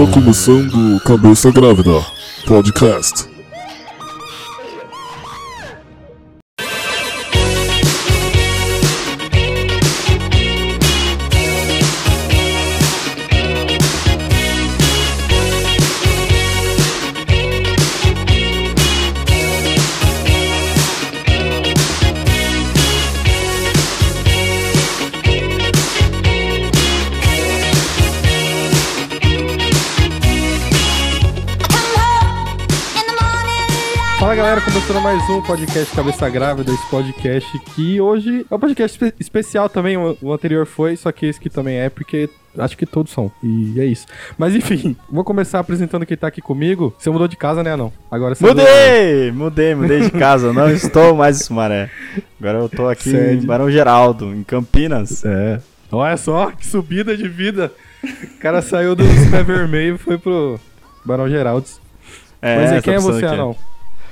Está começando Cabeça Grávida Podcast. Começando mais um podcast Cabeça Grávida, esse podcast que hoje é um podcast espe- especial também, o, anterior foi, só que esse aqui também é, porque acho que todos são, e é isso. Mas enfim, vou começar apresentando quem tá aqui comigo. Você mudou de casa, né, não? Agora você Mudei! Mudei, mudei de casa. Não estou mais em Sumaré. Agora eu tô aqui Sede. em Barão Geraldo, em Campinas. É. Olha só, que subida de vida. O cara saiu do Pé Vermelho e foi pro Barão Geraldos. É, Mas e quem é você, aqui. Anão?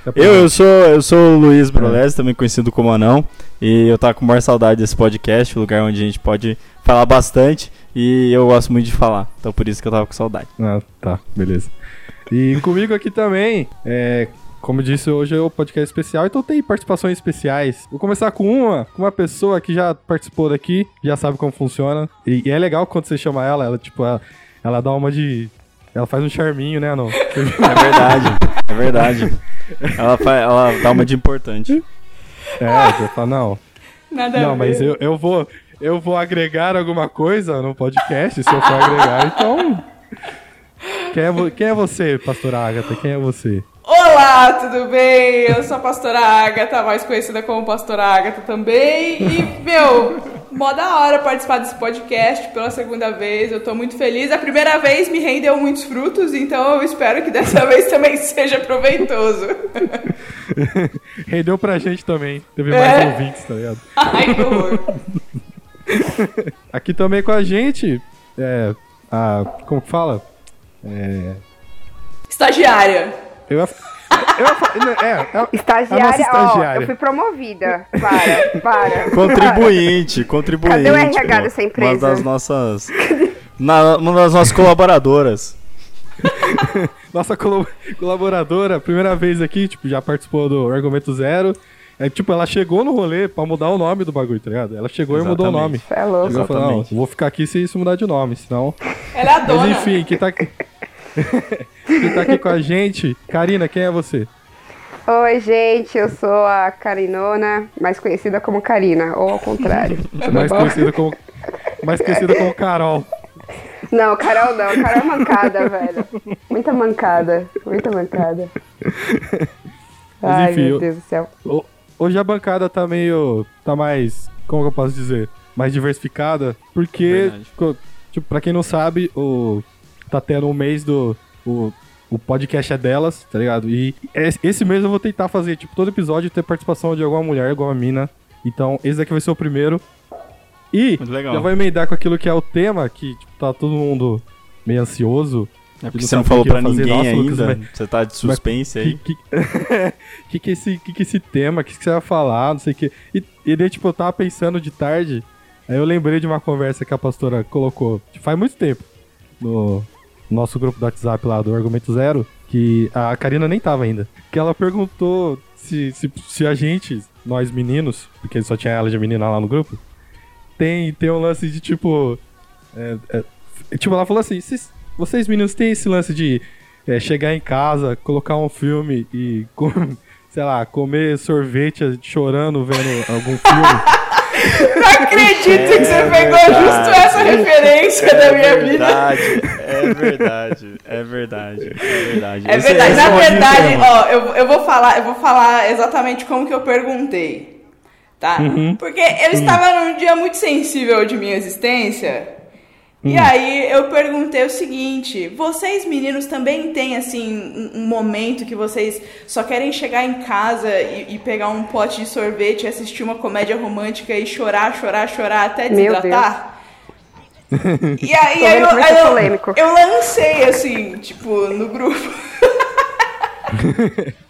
Eu, eu sou, eu sou o Luiz Brolés, também conhecido como Anão. E eu tava com maior saudade desse podcast, lugar onde a gente pode falar bastante. E eu gosto muito de falar. Então por isso que eu tava com saudade. Ah, tá, beleza. E comigo aqui também, é, como disse, hoje é o podcast especial, então tem participações especiais. Vou começar com uma, com uma pessoa que já participou daqui, já sabe como funciona. E, e é legal quando você chama ela, ela, tipo, ela, ela dá uma de. Ela faz um charminho, né, não? É verdade, é verdade. Ela, fa- ela dá uma de importante. É, você fala, não. Nada a Não, mas eu, eu vou. Eu vou agregar alguma coisa no podcast, se eu for agregar, então. Quem é, quem é você, pastora Agatha? Quem é você? Olá, tudo bem? Eu sou a pastora Agatha, mais conhecida como pastora Agatha também. E, meu, mó da hora participar desse podcast pela segunda vez. Eu tô muito feliz. A primeira vez me rendeu muitos frutos, então eu espero que dessa vez também seja proveitoso. Rendeu pra gente também. Teve É. mais ouvintes, tá ligado? Ai, que horror. Aqui também com a gente, é. A. Como que fala? É. Estagiária. Eu ia. Eu é, é, Estagiária, nossa ó, estagiária. eu fui promovida. Para, para. Contribuinte, contribuinte. Cadê o RH dessa Uma empresa? das nossas. na- uma das nossas colaboradoras. nossa colaboradora, primeira vez aqui, tipo, já participou do Argumento Zero. É, tipo, ela chegou no rolê pra mudar o nome do bagulho, tá ligado? Ela chegou e mudou o nome. Exatamente. É louco. Chegou e falou, não, Exatamente. vou ficar aqui se isso mudar de nome, senão... Ela é a dona. Mas enfim, quem tá quem tá aqui com a gente... Karina, quem é você? Oi, gente, eu sou a Carinona, mais conhecida como Karina, ou ao contrário. Mais bom? conhecida como... Mais conhecida como Carol. Não, Carol não, Carol é mancada, velho. Muita mancada, muita mancada. Ai, enfim, meu eu- Deus do céu. Ho- Hoje a bancada tá meio. tá mais. Como que eu posso dizer? Mais diversificada. Porque, Verdade. tipo, pra quem não sabe, o. Tá tendo um mês do. O, o podcast é delas, tá ligado? E es- esse mês eu vou tentar fazer, tipo, todo episódio ter participação de alguma mulher, alguma mina. Então, esse daqui vai ser o primeiro. E já vou emendar com aquilo que é o tema, que tipo, tá todo mundo meio ansioso. É porque você não falou pra fazer. ninguém Nossa, Lucas, ainda. mas- Você tá de suspense aí. Que, que, que, esse, que, que esse tema, que, que você vai falar, não sei o que. E, e daí, tipo, eu tava pensando de tarde, aí eu lembrei de uma conversa que a pastora colocou faz muito tempo no nosso grupo do WhatsApp lá do Argumento Zero, que a Karina nem tava ainda. Que ela perguntou se, se, se a gente, nós meninos, porque só tinha ela de menina lá no grupo, tem, tem um lance de tipo. é, é, tipo, ela falou assim: "Vocês- meninos têm esse lance de é, chegar em casa, colocar um filme e, sei lá, comer sorvete chorando vendo algum filme. Não acredito que você É pegou justo essa referência da minha vida. verdade, é verdade, é verdade, é verdade. É Esse- verdade. esse Na é verdade, ó, eu, eu vou falar, eu vou falar exatamente como que eu perguntei. Tá? Porque eu estava num dia muito sensível de minha existência. E aí eu perguntei o seguinte: vocês meninos também têm assim um, um momento que vocês só querem chegar em casa e, e pegar um pote de sorvete, assistir uma comédia romântica e chorar, chorar, chorar até desidratar? E aí, aí eu, aí eu, eu lancei assim, tipo, no grupo.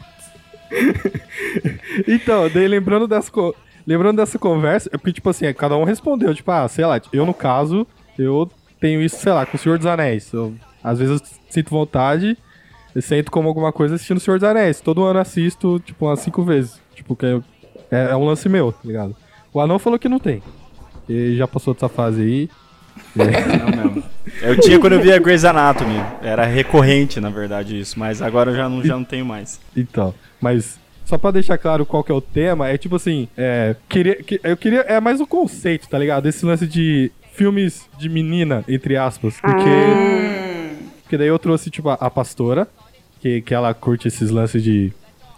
Então, daí lembrando dessa, lembrando dessa conversa, é porque, tipo assim, cada um respondeu, tipo, ah, sei lá, eu no caso, eu tenho isso, sei lá, com o Senhor dos Anéis. Eu, às vezes eu sinto vontade, eu sento como alguma coisa assistindo o Senhor dos Anéis. Todo ano assisto, tipo, umas cinco vezes. Tipo, que é, é, é um lance meu, tá ligado? O Anão falou que não tem. Ele já passou dessa fase aí. Não mesmo. Eu tinha quando eu via Grey's Anatomy. Era recorrente, na verdade, isso. Mas agora eu já não, já não tenho mais. Então, mas só pra deixar claro qual que é o tema, é tipo assim, é, queria, que- eu queria, é mais o conceito, tá ligado? Esse lance de filmes de menina, entre aspas, porque, porque daí eu trouxe, tipo, a, a pastora, que, que ela curte esses lances de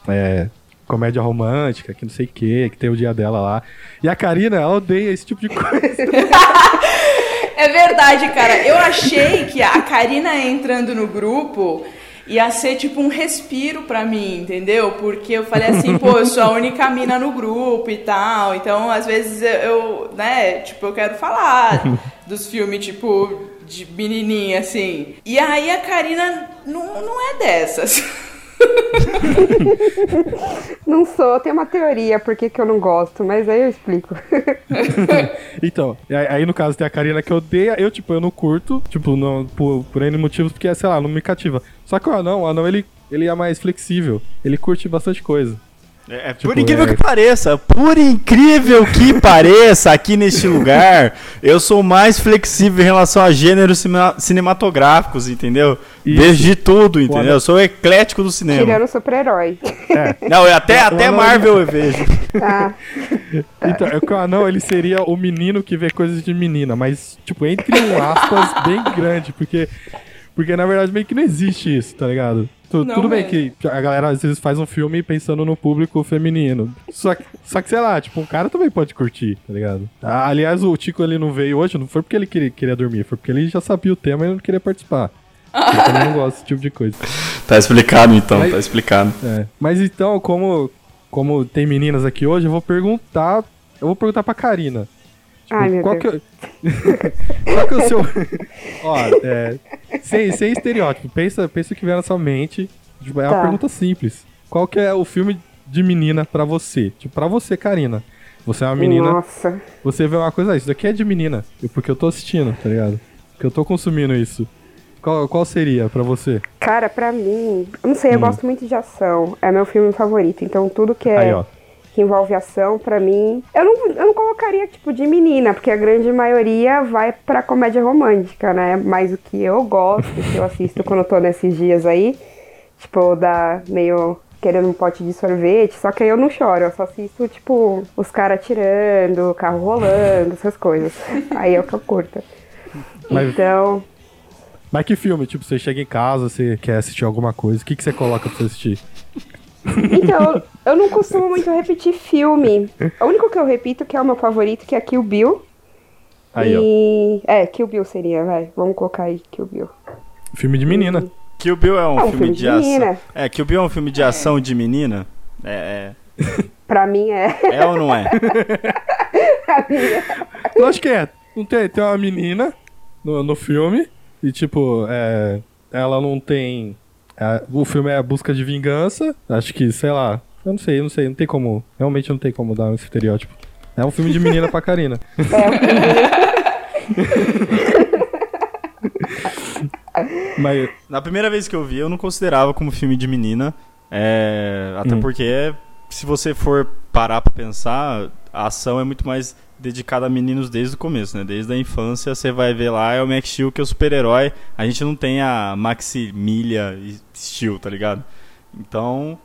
é, comédia romântica, que não sei o que, que tem o dia dela lá, e a Karina, ela odeia esse tipo de coisa. É verdade, cara. Eu achei que a Karina entrando no grupo ia ser tipo um respiro pra mim, entendeu? Porque eu falei assim, pô, eu sou a única mina no grupo e tal. Então, às vezes eu, eu, né, tipo, eu quero falar dos filmes, tipo, de menininha, assim. E aí a Karina não, não é dessas. Não sou, tem uma teoria por que que eu não gosto, mas aí eu explico. Então, aí no caso tem a Karina que odeia, eu, tipo, eu não curto, tipo, não, por, por N motivos, porque, sei lá, não me cativa. Só que o anão, o anão, ele, ele é mais flexível, ele curte bastante coisa. É, Tipo, por incrível é- que pareça, por incrível que pareça, aqui neste lugar, eu sou mais flexível em relação a gêneros cima- cinematográficos, entendeu? Isso. Vejo de tudo, entendeu? Eu sou eclético do cinema. Tirando super-herói. Não, eu até, até Marvel eu vejo. Ah, Então, é o anão, ele seria o menino que vê coisas de menina, mas, tipo, entre um aspas bem grande, porque, porque na verdade meio que não existe isso, tá ligado? Tu- Não tudo bem mesmo. que a galera às vezes faz um filme pensando no público feminino. Só que, só que, sei lá, tipo, um cara também pode curtir, tá ligado? Ah, aliás, o Tico ele não veio hoje, não foi porque ele queria, queria dormir, foi porque ele já sabia o tema e ele não queria participar. Ele também não gosta desse tipo de coisa. Tá explicado então, Mas- tá explicado. É. Mas então, como, como tem meninas aqui hoje, eu vou perguntar. Eu vou perguntar pra Karina. Tipo, Ai, meu qual Deus. Que, é- qual que é o seu. Ó, é, sem, sem estereótipo, pensa, pensa o que vier na sua mente. Tipo, é uma Tá. pergunta simples. Qual que é o filme de menina pra você? Tipo, pra você, Karina. Você é uma menina, Nossa. você vê uma coisa, ah, isso daqui é de menina. e Porque eu tô assistindo, tá ligado? Porque eu tô consumindo isso. Qual, qual seria pra você? Cara, pra mim, eu não sei, eu Hum. gosto muito de ação. É meu filme favorito. Então tudo que é Aí, ó. Que envolve ação, pra mim. Eu não, eu não colocaria, tipo, de menina, porque a grande maioria vai pra comédia romântica, né? Mas o que eu gosto, que eu assisto quando eu tô nesses dias aí, tipo, da meio querendo um pote de sorvete, só que aí eu não choro, eu só assisto, tipo, os caras tirando, o carro rolando, essas coisas. Aí é o que eu curto. Mas- Então, Mas que filme? Tipo, você chega em casa, você quer assistir alguma coisa, o que, que você coloca pra você assistir? Então, eu não costumo muito repetir filme. O único que eu repito, que é o meu favorito, que é Kill Bill. Aí, ó. e... É, Kill Bill seria, vai. Vamos colocar aí Kill Bill. Filme de menina. Kill Bill é um, É um filme, filme de de ação. menina. É, Kill Bill é um filme de ação de menina? É, Pra mim é. é. É ou não é? Pra mim é. Eu acho que é. Não tem, tem uma menina no, no filme e, tipo, é, ela não tem. É, o filme é a busca de vingança. Acho que, sei lá. Eu não sei, eu não sei, não tem como. Realmente não tem como dar um estereótipo. É um filme de menina pra Karina. Mas, Na primeira vez que eu vi, eu não considerava como filme de menina. é, até Hum. porque, se você for parar pra pensar, a ação é muito mais dedicada a meninos desde o começo, né? Desde a infância, você vai ver lá, é o Max Steel que é o super-herói. A gente não tem a Maximilha Steel, tá ligado? Então,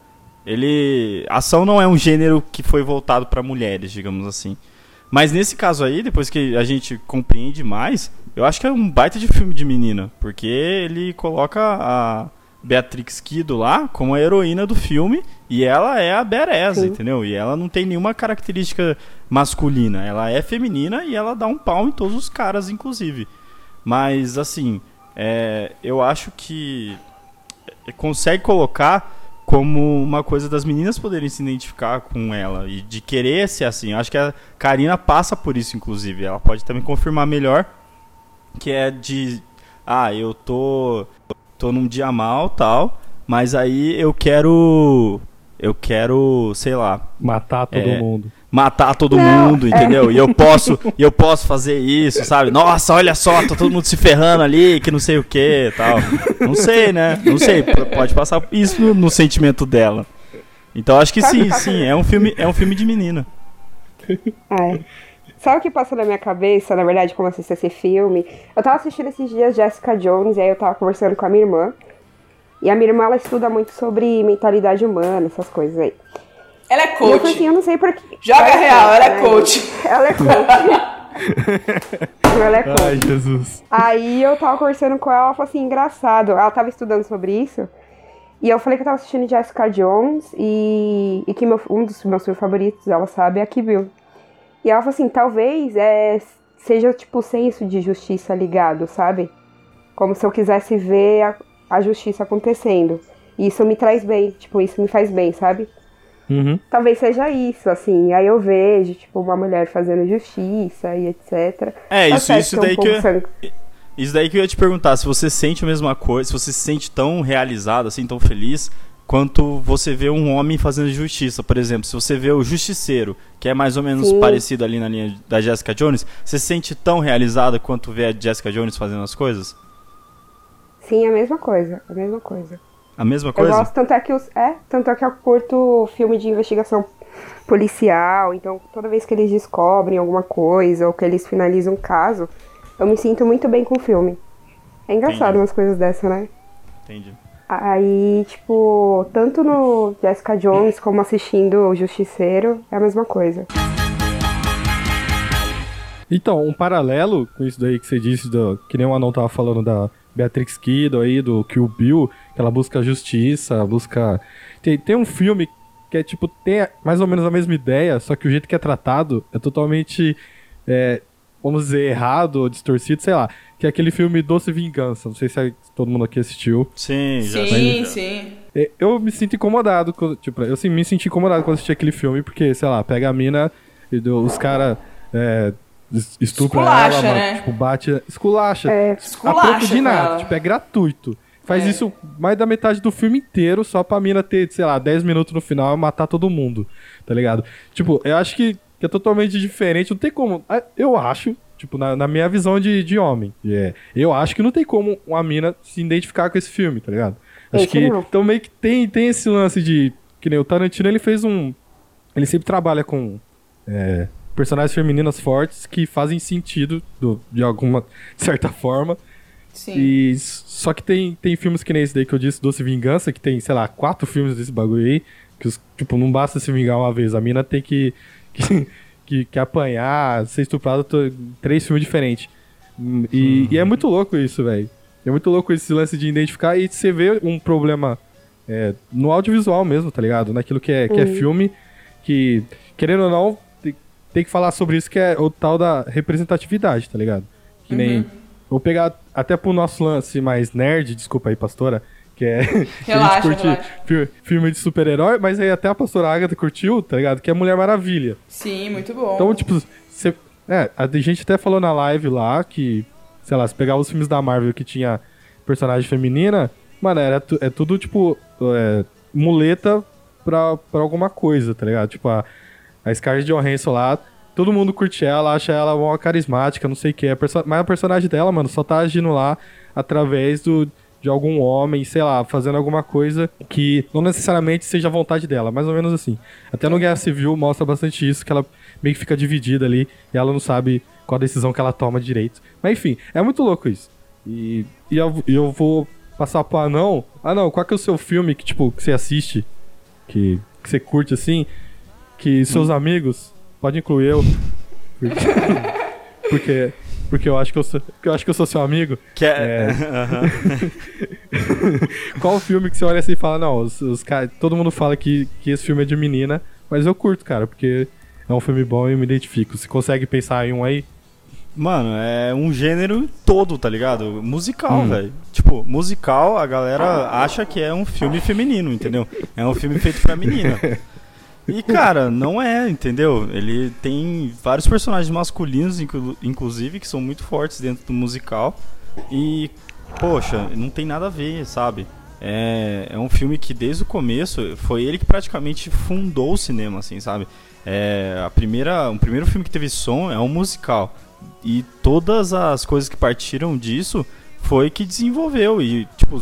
ele... Ação não é um gênero que foi voltado pra mulheres, digamos assim. Mas nesse caso aí, depois que a gente compreende mais, eu acho que é um baita de filme de menina, porque ele coloca a Beatrix Kido lá como a heroína do filme e ela é a Sim. entendeu? E ela não tem nenhuma característica masculina, ela é feminina e ela dá um pau em todos os caras, inclusive. Mas assim, é, eu acho que consegue colocar como uma coisa das meninas poderem se identificar com ela e de querer ser assim. Eu acho que a Karina passa por isso, inclusive. Ela pode também confirmar melhor que é de ah, eu tô tô num dia mal, tal, mas aí eu quero eu quero, sei lá, Matar todo É. mundo. Matar todo Não, mundo, é. entendeu? E eu posso, eu posso fazer isso, sabe? Nossa, olha só, tá todo mundo se ferrando ali, que não sei o que, tal. Não sei, né? Não sei, pode passar isso no, no sentimento dela. Então acho que Sabe, sim, sim, é um filme, é um filme de menina. É. Sabe o que passa na minha cabeça, na verdade, como assisto esse filme? Eu tava assistindo esses dias Jessica Jones, e aí eu tava conversando com a minha irmã. E a minha irmã, ela estuda muito sobre mentalidade humana, essas coisas aí. Ela é E eu falei coach. assim, eu não sei por que... Joga é real, ela é coach. Ela é coach. ela é coach. Ai, Jesus. Aí eu tava conversando com ela, ela falou assim, engraçado. Ela tava estudando sobre isso. E eu falei que eu tava assistindo Jessica Jones e, e que meu- um dos meus filmes favoritos, ela sabe, é Kill Bill. E ela falou assim, talvez é, seja tipo o senso de justiça ligado, sabe? Como se eu quisesse ver a, a justiça acontecendo. E isso me traz bem, tipo, isso me faz bem, sabe? Uhum. Talvez seja isso, assim. Aí eu vejo, tipo, uma mulher fazendo justiça e etc. É, Tá isso, certo isso é um daí que eu, sangue. isso daí que eu ia te perguntar, se você sente a mesma coisa, se você se sente tão realizado, assim, tão feliz, quanto você vê um homem fazendo justiça. Por exemplo, se você vê o Justiceiro, que é mais ou menos Sim. parecido ali na linha da Jessica Jones, você se sente tão realizada quanto vê a Jessica Jones fazendo as coisas? Sim, a mesma coisa, a mesma coisa. A mesma Eu coisa? gosto, tanto é que os, é, tanto é que eu curto filme de investigação policial, então toda vez que eles descobrem alguma coisa ou que eles finalizam um caso, eu me sinto muito bem com o filme. É engraçado Entendi. umas coisas dessa, né? Entendi. Aí, tipo, tanto no Jessica Jones como assistindo o Justiceiro, é a mesma coisa. Então, um paralelo com isso daí que você disse, do, que nem o Anão tava falando da Beatrix Kiddo aí, do Kill Bill, que ela busca justiça, busca... Tem, tem um filme que é tipo, tem mais ou menos a mesma ideia, só que o jeito que é tratado é totalmente, é, vamos dizer, errado ou distorcido, sei lá. Que é aquele filme Doce Vingança, não sei se é- todo mundo aqui assistiu. Sim, já Sim, sim. É, Eu me sinto incomodado, quando, tipo, eu assim, me senti incomodado quando assisti aquele filme, porque, sei lá, pega a mina e do- os caras é, es- estupram Esculacha, ela, né? tipo, bate, esculacha. É. a Esculacha troco de nada, ela. tipo, é gratuito. Faz É. isso mais da metade do filme inteiro só pra mina ter, sei lá, 10 minutos no final e matar todo mundo, tá ligado? Tipo, eu acho que, que é totalmente diferente, não tem como. Eu acho, tipo, na, na minha visão de, de homem, é, eu acho que não tem como uma mina se identificar com esse filme, tá ligado? Acho que. Então meio que tem, tem esse lance de. Que nem o Tarantino, ele fez um. Ele sempre trabalha com. é, personagens femininas fortes que fazem sentido do- de alguma certa forma. Sim. E só que tem, tem filmes que nem esse daí que eu disse, Doce Vingança, que tem, sei lá, quatro filmes desse bagulho aí, que os- tipo, não basta se vingar uma vez, a mina tem que que, que, que apanhar, ser estuprada três filmes diferentes. E, e é muito louco isso, velho. É muito louco esse lance de identificar e você vê um problema é, no audiovisual mesmo, tá ligado? Naquilo que é, que é filme, que, querendo ou não, tem, que falar sobre isso, que é o tal da representatividade, tá ligado? Que nem. Vou pegar até pro nosso lance mais nerd, desculpa aí, pastora, que é. que a Relaxa, gente curte relaxa. fi- filme de super-herói, mas aí até a pastora Agatha curtiu, tá ligado? Que é Mulher Maravilha. Sim, muito bom. Então, tipo, você. É, a gente até falou na live lá que, sei lá, se pegar os filmes da Marvel que tinha personagem feminina, mano, era tu- é tudo, tipo, é, muleta pra, pra alguma coisa, tá ligado? Tipo, a, a Scarlett Johansson lá, todo mundo curte ela, acha ela uma carismática, não sei o que. A perso- mas a personagem dela, mano, só tá agindo lá através do, de algum homem, sei lá, fazendo alguma coisa que não necessariamente seja a vontade dela, mais ou menos assim. Até no Guerra Civil mostra bastante isso, que ela meio que fica dividida ali e ela não sabe qual decisão que ela toma direito. Mas enfim, é muito louco isso. E, e eu, eu vou passar pro anão. Ah não, qual que é o seu filme que, tipo, que você assiste? Que, que você curte assim? Que seus amigos, pode incluir eu. Porque, porque, porque eu acho que eu sou, eu acho que eu sou seu amigo. Que é... É. Qual o filme que você olha assim e fala, não, os, os cara- todo mundo fala que, que esse filme é de menina, mas eu curto, cara, porque é um filme bom e eu me identifico. Você consegue pensar em um aí? Mano, é um gênero todo, tá ligado? Musical, Hum. velho. Tipo, musical, a galera acha que é um filme feminino, entendeu? É um filme feito pra menina. E, cara, não é, entendeu? Ele tem vários personagens masculinos, inclu- inclusive, que são muito fortes dentro do musical. E, poxa, não tem nada a ver, sabe? é, é um filme que desde o começo foi ele que praticamente fundou o cinema, assim, sabe? É, a primeira, o primeiro filme que teve som é um musical. E todas as coisas que partiram disso foi que desenvolveu. E, tipo,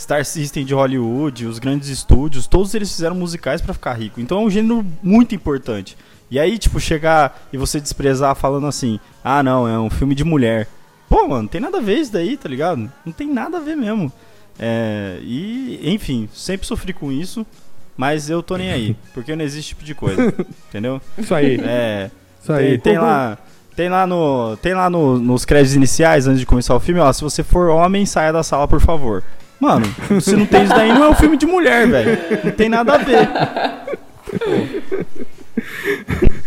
Star System de Hollywood, os grandes estúdios, todos eles fizeram musicais para ficar rico. Então é um gênero muito importante. E aí, tipo, chegar e você desprezar falando assim: ah, não, é um filme de mulher. Pô, mano, tem nada a ver isso daí, tá ligado? Não tem nada a ver mesmo. É, e, enfim, sempre sofri com isso, mas eu tô nem aí, porque não existe tipo de coisa, entendeu? Isso aí. É, Isso aí. tem, tem lá, tem lá, no, tem lá no- nos créditos iniciais, antes de começar o filme, ó, se você for homem, saia da sala, por favor. Mano, se não tem isso daí, não é um filme de mulher, velho. Não tem nada a ver.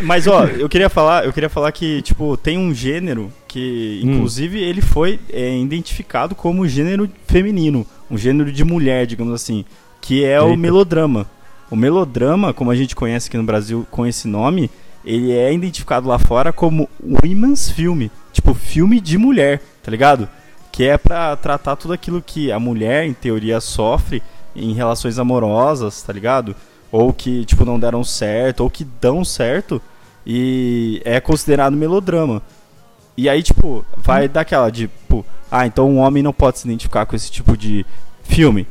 Mas ó, eu queria falar, eu queria falar que tipo tem um gênero que, Hum. inclusive, ele foi é, identificado como gênero feminino, um gênero de mulher, digamos assim, que é o Eita. melodrama. O melodrama, como a gente conhece aqui no Brasil com esse nome, ele é identificado lá fora como women's film, tipo filme de mulher, tá ligado? Que é pra tratar tudo aquilo que a mulher, em teoria, sofre em relações amorosas, tá ligado? Ou que, tipo, não deram certo, ou que dão certo, e é considerado melodrama. E aí, tipo, vai daquela de, tipo, ah, então um homem não pode se identificar com esse tipo de filme.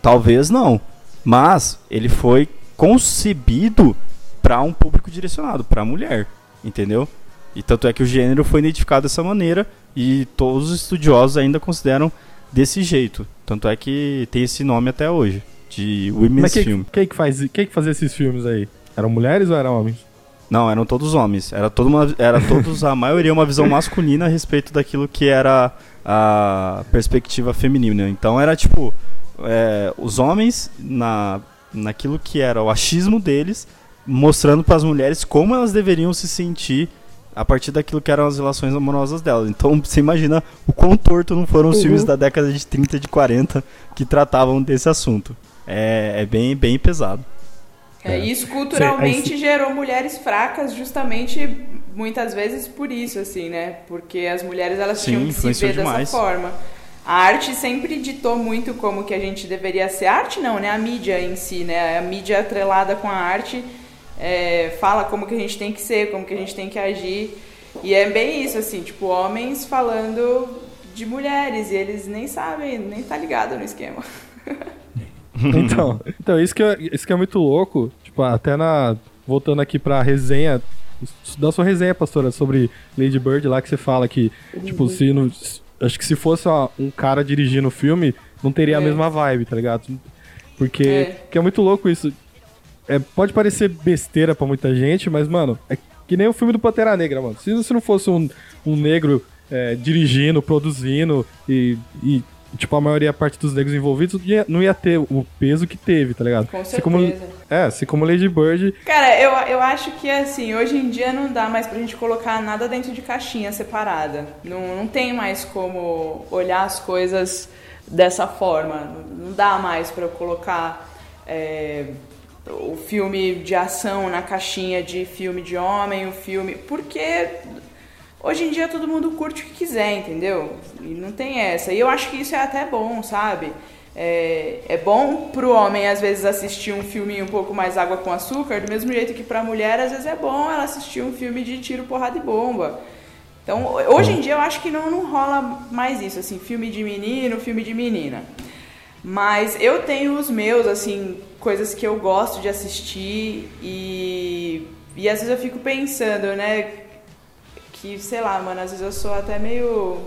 Talvez não. Mas ele foi concebido para um público direcionado, para mulher, entendeu? E tanto é que o gênero foi identificado dessa maneira e todos os estudiosos ainda consideram desse jeito. Tanto é que tem esse nome até hoje, de Women's Mas quem, Film. quem, que faz, quem que fazia esses filmes aí? Eram mulheres ou eram homens? Não, eram todos homens. Era, toda uma, era todos, a maioria, uma visão masculina a respeito daquilo que era a perspectiva feminina. Então era tipo, é, os homens na, naquilo que era o achismo deles, mostrando para as mulheres como elas deveriam se sentir a partir daquilo que eram as relações amorosas delas. Então você imagina o quão torto não foram os Uhum. filmes da década de 30, de 40 que tratavam desse assunto. É, é bem, bem pesado. É, isso culturalmente Cê- aí gerou mulheres fracas justamente muitas vezes por isso, assim, né? Porque as mulheres elas Sim, tinham que se ver demais. dessa forma. A arte sempre ditou muito como que a gente deveria ser. A arte não, né? A mídia em si, né? A mídia atrelada com a arte é, fala como que a gente tem que ser, como que a gente tem que agir. E é bem isso, assim, tipo, homens falando de mulheres e eles nem sabem, nem tá ligado no esquema. Então, então isso, que é, isso que é muito louco. Tipo, até na. Voltando aqui pra resenha. Da sua resenha, pastora, sobre Lady Bird lá que você fala que, tipo, se não. se- Acho que se fosse ó, um cara dirigindo o filme, não teria a É. mesma vibe, tá ligado? Porque É. que é muito louco isso. É, pode parecer besteira pra muita gente, mas, mano, é que nem o filme do Pantera Negra, mano. Se, não fosse um, um negro é, dirigindo, produzindo e, e, tipo, a maioria, a parte dos negros envolvidos, não ia, ter o peso que teve, tá ligado? Com Se como, certeza. é, se como Lady Bird, Cara, eu, eu acho que assim, hoje em dia não dá mais pra gente colocar nada dentro de caixinha separada. Não, não tem mais como olhar as coisas dessa forma. Não dá mais pra eu colocar é, o filme de ação na caixinha de filme de homem, o filme. Porque hoje em dia todo mundo curte o que quiser, entendeu? E não tem essa. E eu acho que isso é até bom, sabe? É, é bom pro homem, às vezes, assistir um filme um pouco mais água com açúcar, do mesmo jeito que pra mulher, às vezes, é bom ela assistir um filme de tiro, porrada e bomba. Então, hoje em dia, eu acho que não, não rola mais isso, assim, filme de menino, filme de menina. Mas eu tenho os meus, assim, coisas que eu gosto de assistir e, e às vezes eu fico pensando, né, que, sei lá, mano, às vezes eu sou até meio.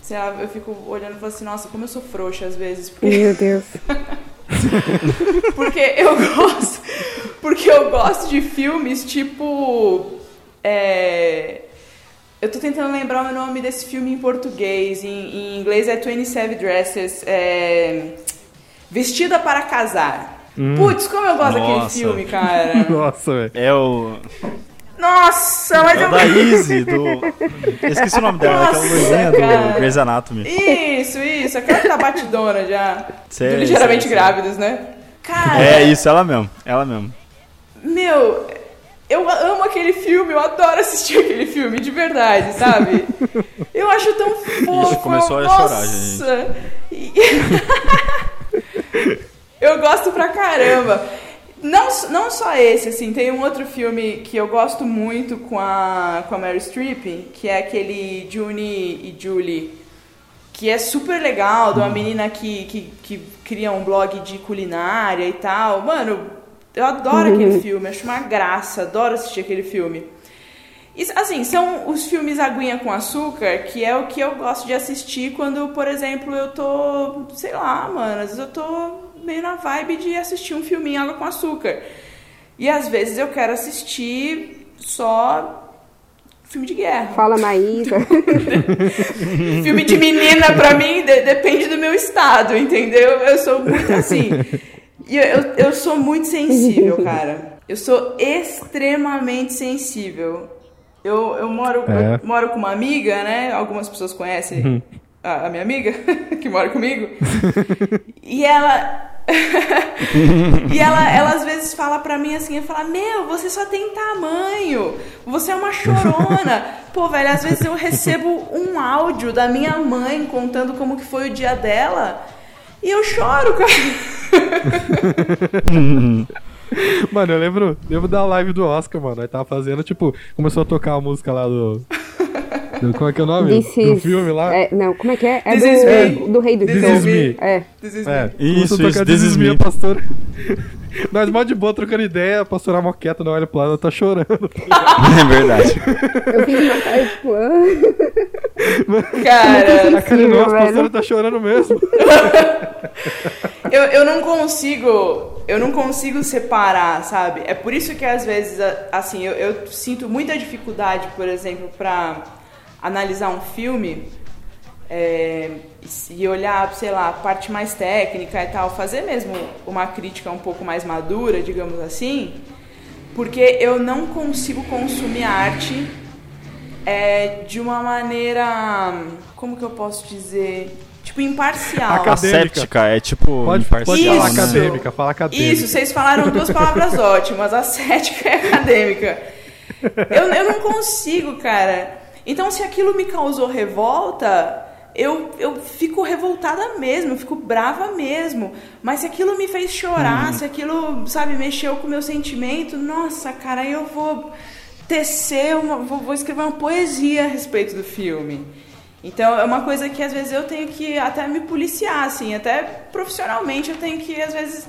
Sei lá, eu fico olhando e falo assim, nossa, como eu sou frouxa às vezes. Porque, Meu Deus. porque eu gosto. Porque eu gosto de filmes tipo. É, eu tô tentando lembrar o nome desse filme em português. Em, em inglês é 27 Dresses. É, Vestida para Casar. Putz, como eu gosto daquele filme, cara. nossa, velho. É o. Nossa, mas É eu. da Izzy, do. Eu esqueci o nome dela, aquela Nossa, loirinha cara. do Grey's Anatomy. Isso, isso. Aquela que tá batidona já. Sei, do ligeiramente sei, sei. grávidos, né? Cara, É isso, ela mesmo. Ela mesmo. meu, eu amo aquele filme, eu adoro assistir aquele filme, de verdade, sabe? Eu acho tão fofo. começou a nossa. chorar, gente. Eu gosto pra caramba. Não, não só esse, assim, tem um outro filme que eu gosto muito com a, com a Mary Streep, que é aquele Juni e Julie, que é super legal, de uma menina que, que, que cria um blog de culinária e tal. Mano, eu adoro aquele filme, acho uma graça, adoro assistir aquele filme. E, assim, são os filmes Aguinha com Açúcar, que é o que eu gosto de assistir quando, por exemplo, eu tô, sei lá, mano, às vezes eu tô meio na vibe de assistir um filminho Água com Açúcar. E às vezes eu quero assistir só filme de guerra. Fala, Maísa. filme de menina, pra mim, de- depende do meu estado, entendeu? Eu sou muito assim. E eu, eu, eu sou muito sensível, cara. Eu sou extremamente sensível. Eu, eu, moro, É. eu moro com uma amiga, né? Algumas pessoas conhecem a, a minha amiga, que mora comigo. e ela. e ela, ela às vezes fala pra mim assim, eu falo, meu, você só tem tamanho, você é uma chorona. Pô, velho, às vezes eu recebo um áudio da minha mãe contando como que foi o dia dela e eu choro, cara. Mano, eu lembro, lembro da live do Oscar, mano. Aí tava fazendo, tipo, começou a tocar a música lá do. do- como é que é o nome? This do is- filme lá. É, não, como é que é? É This do, is é, do Rei do This Show. is me. É. This is É, me. começou Isso, a isso, tocar This Is Me, pastora. Nós mó de boa trocando ideia, a pastora moqueta não olha pro lado, ela tá chorando. É verdade. Eu fiz uma cara, tipo. Cara, A cara nossa, pastora tá chorando mesmo. eu, eu não consigo. Eu não consigo separar, sabe? É por isso que às vezes, assim, eu, eu sinto muita dificuldade, por exemplo, pra analisar um filme é, e olhar, sei lá, a parte mais técnica e tal, fazer mesmo uma crítica um pouco mais madura, digamos assim, porque eu não consigo consumir arte é, de uma maneira. Como que eu posso dizer? Tipo, imparcial. Acadêmica. É tipo. Pode, pode imparcial, falar Isso. né? acadêmica, fala acadêmica. Isso, vocês falaram duas palavras ótimas, ascética e acadêmica. Eu, eu não consigo, cara. Então, se aquilo me causou revolta, eu, eu fico revoltada mesmo, eu fico brava mesmo. Mas se aquilo me fez chorar, se aquilo, sabe, mexeu com o meu sentimento, nossa, cara, aí eu vou tecer, uma, vou, vou escrever uma poesia a respeito do filme. Então é uma coisa que às vezes eu tenho que até me policiar, assim, até profissionalmente eu tenho que às vezes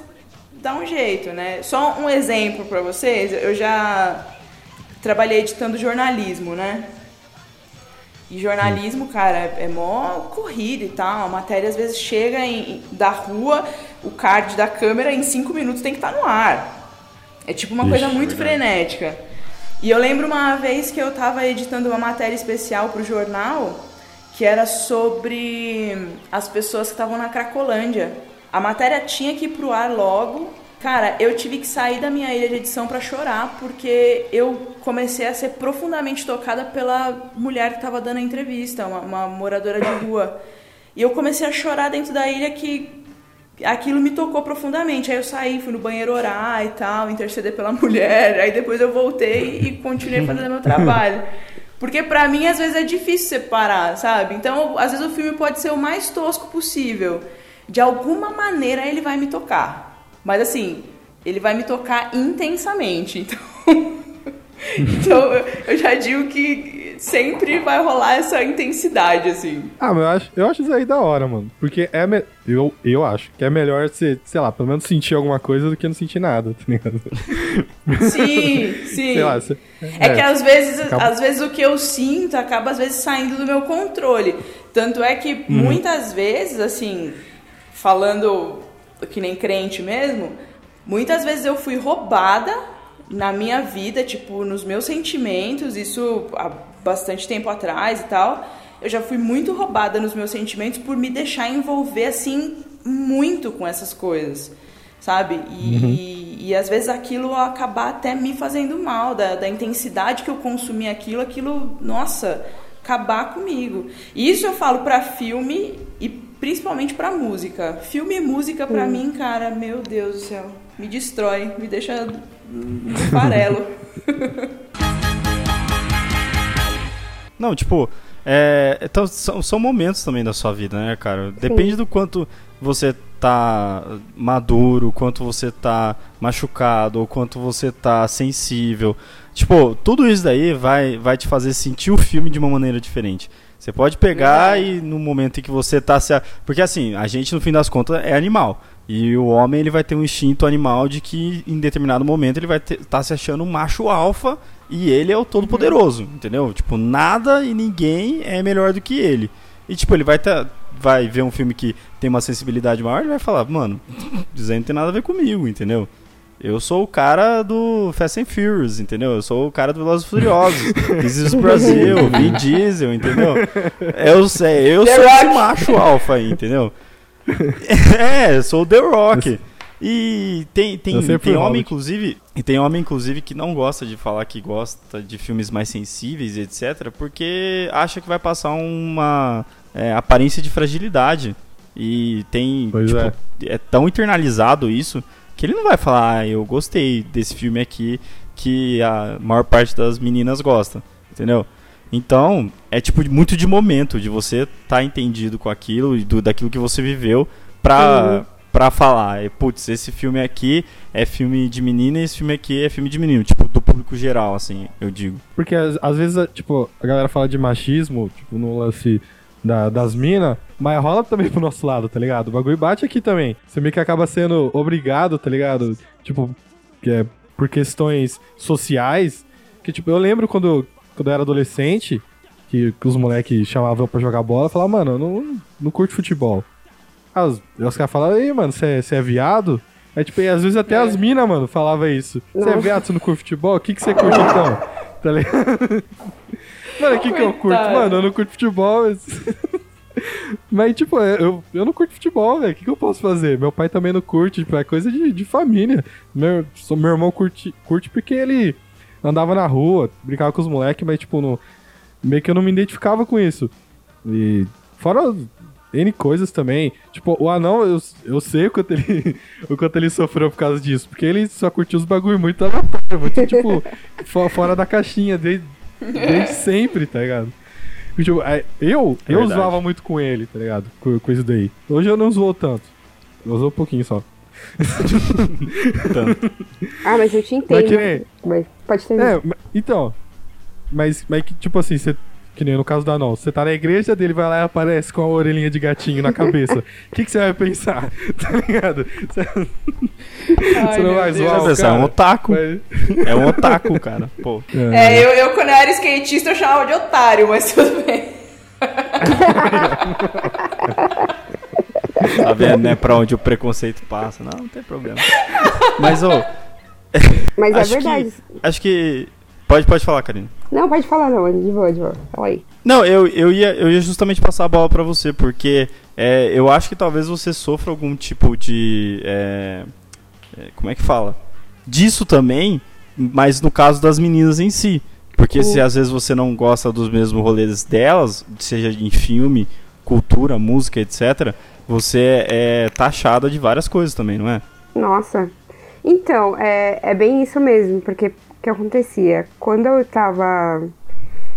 dar um jeito, né? Só um exemplo pra vocês, eu já trabalhei editando jornalismo, né? E jornalismo, cara, é mó corrida e tal. A matéria às vezes chega em- da rua, o card da câmera em cinco minutos tem que estar no ar. É tipo uma coisa muito frenética. E eu lembro uma vez que eu tava editando uma matéria especial pro jornal que era sobre as pessoas que estavam na Cracolândia. A matéria tinha que ir pro ar logo. Cara, eu tive que sair da minha ilha de edição pra chorar porque eu comecei a ser profundamente tocada pela mulher que tava dando a entrevista, uma, uma moradora de rua. E eu comecei a chorar dentro da ilha que aquilo me tocou profundamente. Aí eu saí, fui no banheiro orar e tal, interceder pela mulher. Aí depois eu voltei e continuei fazendo meu trabalho. Porque pra mim, às vezes, é difícil separar, sabe? Então, às vezes, o filme pode ser o mais tosco possível. De alguma maneira, ele vai me tocar. Mas, assim, ele vai me tocar intensamente. Então, então eu já digo que sempre vai rolar essa intensidade, assim. Ah, mas eu acho, eu acho isso aí da hora, mano. Porque é. Me... Eu, eu acho que é melhor você, sei lá, pelo menos sentir alguma coisa do que não sentir nada, tá ligado? Sim, sim. Sei lá. Você... É, que às vezes, Acaba- às vezes o que eu sinto acaba às vezes saindo do meu controle. Tanto é que muitas vezes, assim, falando que nem crente mesmo, muitas vezes eu fui roubada na minha vida, tipo, nos meus sentimentos, isso há bastante tempo atrás e tal. Eu já fui muito roubada nos meus sentimentos por me deixar envolver assim muito com essas coisas sabe? E, e, às vezes aquilo acabar até me fazendo mal, da, da intensidade que eu consumi aquilo, aquilo, nossa, acabar comigo. E isso eu falo pra filme e principalmente pra música. Filme e música pra mim, cara, meu Deus do céu, me destrói, me deixa no farelo. Não, tipo, é, então, são, são momentos também da sua vida, né, cara? Depende do quanto você tá maduro, quanto você tá machucado, ou quanto você tá sensível. Tipo, tudo isso daí vai, vai te fazer sentir o filme de uma maneira diferente. Você pode pegar e no momento em que você tá se. a- Porque assim, a gente no fim das contas é animal. E o homem ele vai ter um instinto animal de que em determinado momento ele vai estar tá se achando um macho alfa e ele é o todo poderoso, entendeu? Tipo, nada e ninguém é melhor do que ele. E tipo, ele vai tá, vai ver um filme que tem uma sensibilidade maior, ele vai falar, mano, isso aí não tem nada a ver comigo, entendeu? Eu sou o cara do Fast and Furious, entendeu? Eu sou o cara do Velozes e Furiosos. This is Brasil, Vin Diesel, entendeu? Eu sei, eu The sou esse macho alfa aí, entendeu? é, sou o The Rock. E tem, tem, tem homem, inclusive, e tem homem, inclusive, que não gosta de falar que gosta de filmes mais sensíveis, etc., porque acha que vai passar uma é, aparência de fragilidade. E tem, tipo, é. é tão internalizado isso que ele não vai falar, ah, eu gostei desse filme aqui que a maior parte das meninas gosta, entendeu? Então, é tipo muito de momento, de você estar tá entendido com aquilo e do, daquilo que você viveu pra, pra falar, é, putz, esse filme aqui é filme de menina e esse filme aqui é filme de menino, tipo, do público geral, assim, eu digo. Porque às, vezes, a- tipo, a galera fala de machismo, tipo, no lance da- das minas, mas rola também pro nosso lado, tá ligado? O bagulho bate aqui também. Você meio que acaba sendo obrigado, tá ligado? Tipo, que é por questões sociais. Que, tipo, eu lembro quando, quando eu era adolescente, que, que os moleques chamavam pra jogar bola, eu falava, mano, eu não, não curto futebol. Aí os, aí os caras falavam, ei, mano, você é viado? Aí, tipo, e às vezes até as minas, mano, falavam isso. Você é viado, você não curte futebol? O que, que você curte então? Tá ligado? Mano, o que, que eu curto? Mano, eu não curto futebol, mas. Mas, tipo, eu, eu não curto futebol, velho. O que, que eu posso fazer? Meu pai também não curte, tipo, é coisa de, de família. Meu, meu irmão curte, curte porque ele andava na rua, brincava com os moleques, mas, tipo, não, meio que eu não me identificava com isso. E fora N coisas também. Tipo, o anão, eu, eu sei o quanto, ele, o quanto ele sofreu por causa disso. Porque ele só curtiu os bagulho muito aleatório, muito, tipo, fo- fora da caixinha, desde, desde sempre, tá ligado? Tipo, é, eu, eu Verdade. zoava muito com ele, tá ligado? Com, com isso daí. Hoje eu não zoo tanto. Eu zoo um pouquinho só. Tanto. Ah, mas eu te entendo. Mas que nem- Mas pode terminar. É, então. Mas, mas que, tipo assim, você. Que nem no caso da Não. Você tá na igreja dele, vai lá e aparece com a orelhinha de gatinho na cabeça. O que, que você vai pensar? Tá ligado? Você, Ai, você não vai Deus. zoar Você o é um otaku. Mas- É um otaku, cara. Pô. É, eu, eu quando eu era skatista eu chamava de otário, mas tudo bem. Tá vendo, né? Pra onde o preconceito passa. Não, não tem problema. Mas, ô, Mas é verdade. que. Acho que. Pode, pode falar, Karina. Não, pode falar não, de boa, de boa. Fala aí. Não, eu, eu, ia, eu ia justamente passar a bola pra você, porque é, eu acho que talvez você sofra algum tipo de. é, é, como é que fala? Disso também, mas no caso das meninas em si. Porque se às vezes você não gosta dos mesmos rolês delas, seja em filme, cultura, música, etc., você é taxada de várias coisas também, não é? Nossa. Então, é, é bem isso mesmo, porque o que acontecia? Quando eu tava.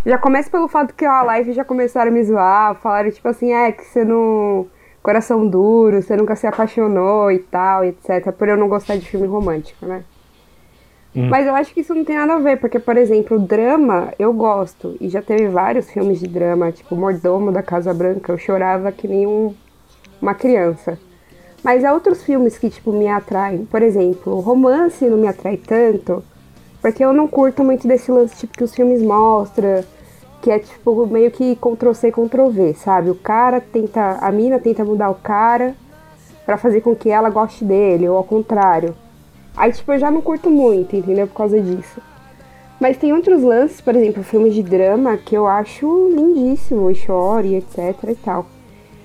Já começa pelo fato que a live já começaram a me zoar, falaram tipo assim, é que você não. Coração duro, você nunca se apaixonou e tal, etc. Por eu não gostar de filme romântico, né? Mas eu acho que isso não tem nada a ver, porque, por exemplo, drama eu gosto. E já teve vários filmes de drama, tipo Mordomo da Casa Branca, eu chorava que nem um, uma criança. Mas há outros filmes que, tipo, me atraem. Por exemplo, o romance não me atrai tanto, porque eu não curto muito desse lance, tipo, que os filmes mostram, que é, tipo, meio que Ctrl-C, Ctrl-V, sabe? O cara tenta, a mina tenta mudar o cara pra fazer com que ela goste dele, ou ao contrário. Aí, tipo, eu já não curto muito, entendeu? Por causa disso. Mas tem outros lances, por exemplo, filmes de drama, que eu acho lindíssimo, e choro, e etc e tal.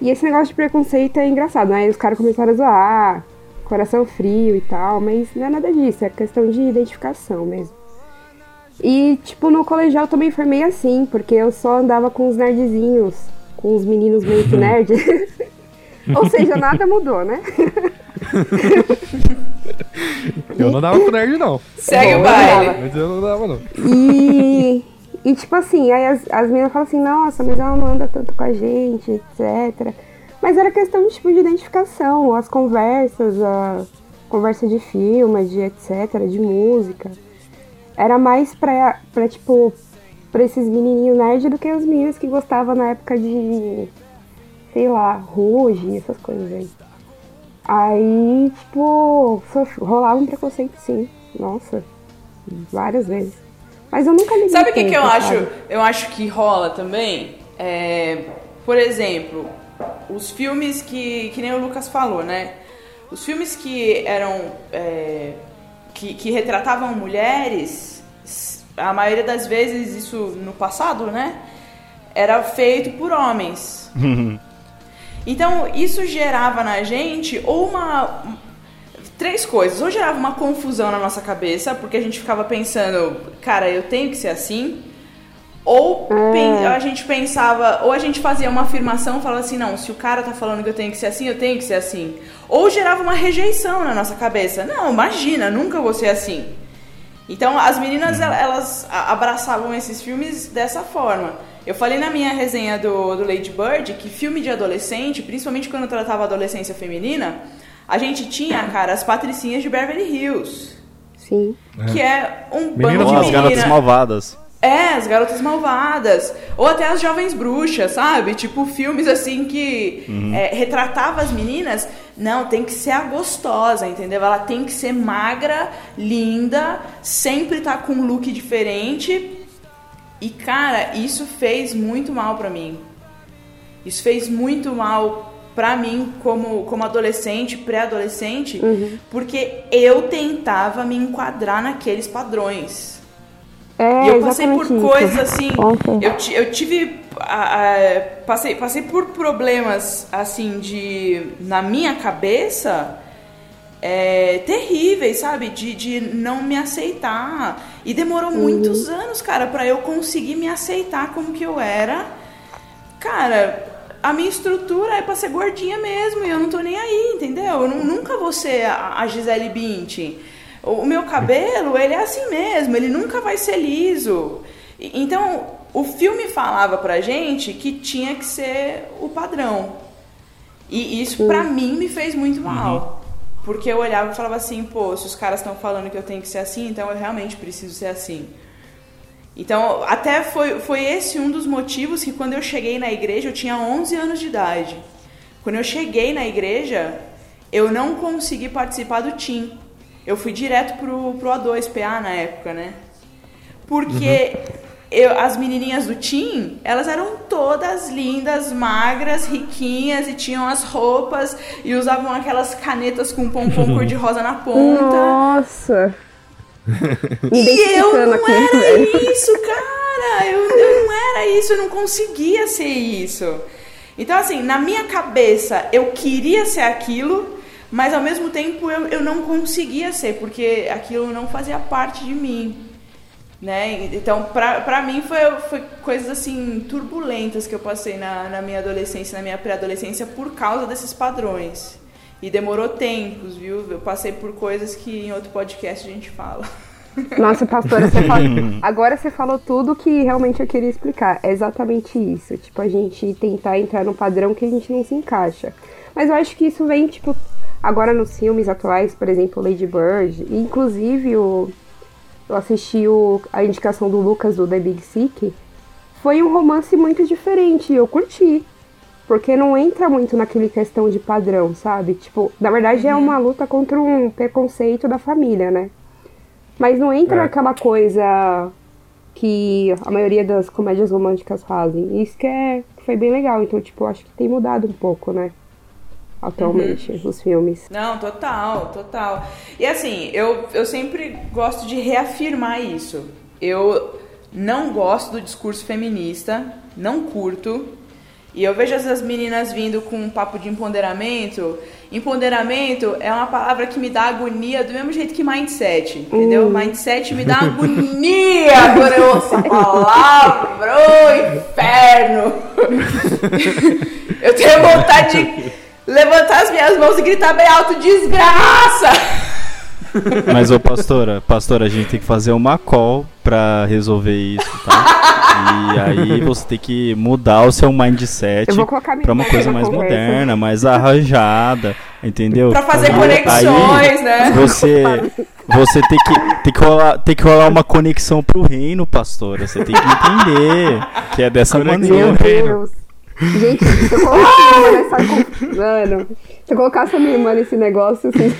E esse negócio de preconceito é engraçado, né? Os caras começaram a zoar, coração frio e tal, mas não é nada disso, é questão de identificação mesmo. E, tipo, no colegial também foi meio assim, porque eu só andava com os nerdzinhos, com os meninos meio que nerd. Ou seja, nada mudou, né? Eu não dava pro nerd, não. Segue o baile. Mas eu não dava, não. E, e tipo assim, aí as, as meninas falam assim, nossa, mas ela não anda tanto com a gente, etc. Mas era questão tipo, de identificação, as conversas, a conversa de filme, de etc, de música. Era mais pra, pra tipo, pra esses menininhos nerd do que os meninos que gostavam na época de, sei lá, Ruge, essas coisas aí. Aí, tipo, rolava um preconceito sim. Nossa, várias vezes. Mas eu nunca liguei Sabe o que, que eu tanto, acho? sabe? Eu acho que rola também. É, por exemplo, os filmes que. Que nem o Lucas falou, né? Os filmes que eram. é, que, que retratavam mulheres, a maioria das vezes, isso no passado, né? Era feito por homens. Então, isso gerava na gente ou uma. Três coisas. Ou gerava uma confusão na nossa cabeça, porque a gente ficava pensando, cara, eu tenho que ser assim. Ou pen- a gente pensava, ou a gente fazia uma afirmação, falava assim, não, se o cara tá falando que eu tenho que ser assim, eu tenho que ser assim. Ou gerava uma rejeição na nossa cabeça. Não, imagina, nunca vou ser assim. Então as meninas el- elas abraçavam esses filmes dessa forma. Eu falei na minha resenha do, do Lady Bird que filme de adolescente, principalmente quando tratava a adolescência feminina, a gente tinha, cara, as patricinhas de Beverly Hills. Sim. Que é um Meninas bando de as garotas menina. malvadas. É, as garotas malvadas. Ou até as jovens bruxas, sabe? Tipo, filmes assim que é, retratava as meninas. Não, tem que ser a gostosa, entendeu? Ela tem que ser magra, linda, sempre tá com um look diferente. E, cara, isso fez muito mal pra mim. Isso fez muito mal pra mim como, como adolescente, pré-adolescente, porque eu tentava me enquadrar naqueles padrões. É, E eu passei por isso. coisas assim. Eu, eu tive. passei, passei por problemas assim de. Na minha cabeça. é, terríveis, sabe? De, de não me aceitar. E demorou muitos anos, cara, pra eu conseguir me aceitar como que eu era. Cara, a minha estrutura é pra ser gordinha mesmo. E eu não tô nem aí, entendeu? Eu nu- nunca vou ser a, a Gisele Bündchen. O o meu cabelo, ele é assim mesmo, ele nunca vai ser liso. E- Então, o filme falava pra gente que tinha que ser o padrão. E isso pra mim me fez muito mal. Porque eu olhava e falava assim, pô, se os caras estão falando que eu tenho que ser assim, então eu realmente preciso ser assim. Então, até foi, foi esse um dos motivos que quando eu cheguei na igreja, eu tinha 11 anos de idade. Quando eu cheguei na igreja, eu não consegui participar do TIM. Eu fui direto pro, pro A2, PA na época, né? Porque eu, as menininhas do TIM, elas eram todas lindas, magras, riquinhas e tinham as roupas e usavam aquelas canetas com pompom cor-de-rosa na ponta. Nossa. E eu não aqui, era velho. isso, cara. Eu, eu não era isso, eu não conseguia ser isso. Então, assim, na minha cabeça, eu queria ser aquilo, mas ao mesmo tempo eu, eu não conseguia ser, porque aquilo não fazia parte de mim. Né? Então, pra, pra mim, foi, foi coisas assim turbulentas que eu passei na, na minha adolescência, na minha pré-adolescência, por causa desses padrões. E demorou tempos, viu? Eu passei por coisas que em outro podcast a gente fala. Nossa, pastora, você fala... agora você falou tudo que realmente eu queria explicar. É exatamente isso. Tipo, a gente tentar entrar no padrão que a gente não se encaixa. Mas eu acho que isso vem, tipo, agora nos filmes atuais, por exemplo, Lady Bird, e inclusive o. Eu assisti o, a indicação do Lucas do The Big Sick. Foi um romance muito diferente. e Eu curti. Porque não entra muito naquele questão de padrão, sabe? Tipo, na verdade é uma luta contra um preconceito da família, né? Mas não entra É. naquela coisa que a maioria das comédias românticas fazem. Isso que, é, foi bem legal. Então, tipo, acho que tem mudado um pouco, né? Atualmente, os filmes. Não, total, total. E assim, eu, eu sempre gosto de reafirmar isso. Eu não gosto do discurso feminista, não curto. E eu vejo essas meninas vindo com um papo de empoderamento. Empoderamento é uma palavra que me dá agonia do mesmo jeito que mindset, entendeu? Mindset me dá agonia quando eu ouço a palavra, ô inferno! eu tenho vontade de levantar as minhas mãos e gritar bem alto, desgraça! Mas, ô pastora, pastora, a gente tem que fazer uma call pra resolver isso, tá? E aí você tem que mudar o seu mindset pra uma coisa mais conversa. moderna, mais arranjada, entendeu? Pra fazer Aí- conexões, aí né? Você, você tem que, tem, que rolar, tem que rolar uma conexão pro reino, pastora. Você tem que entender que é dessa Conexão. maneira. Meu Deus. Gente, se eu colocar minha irmã nessa. con- Mano, se eu colocasse a minha irmã nesse negócio, assim.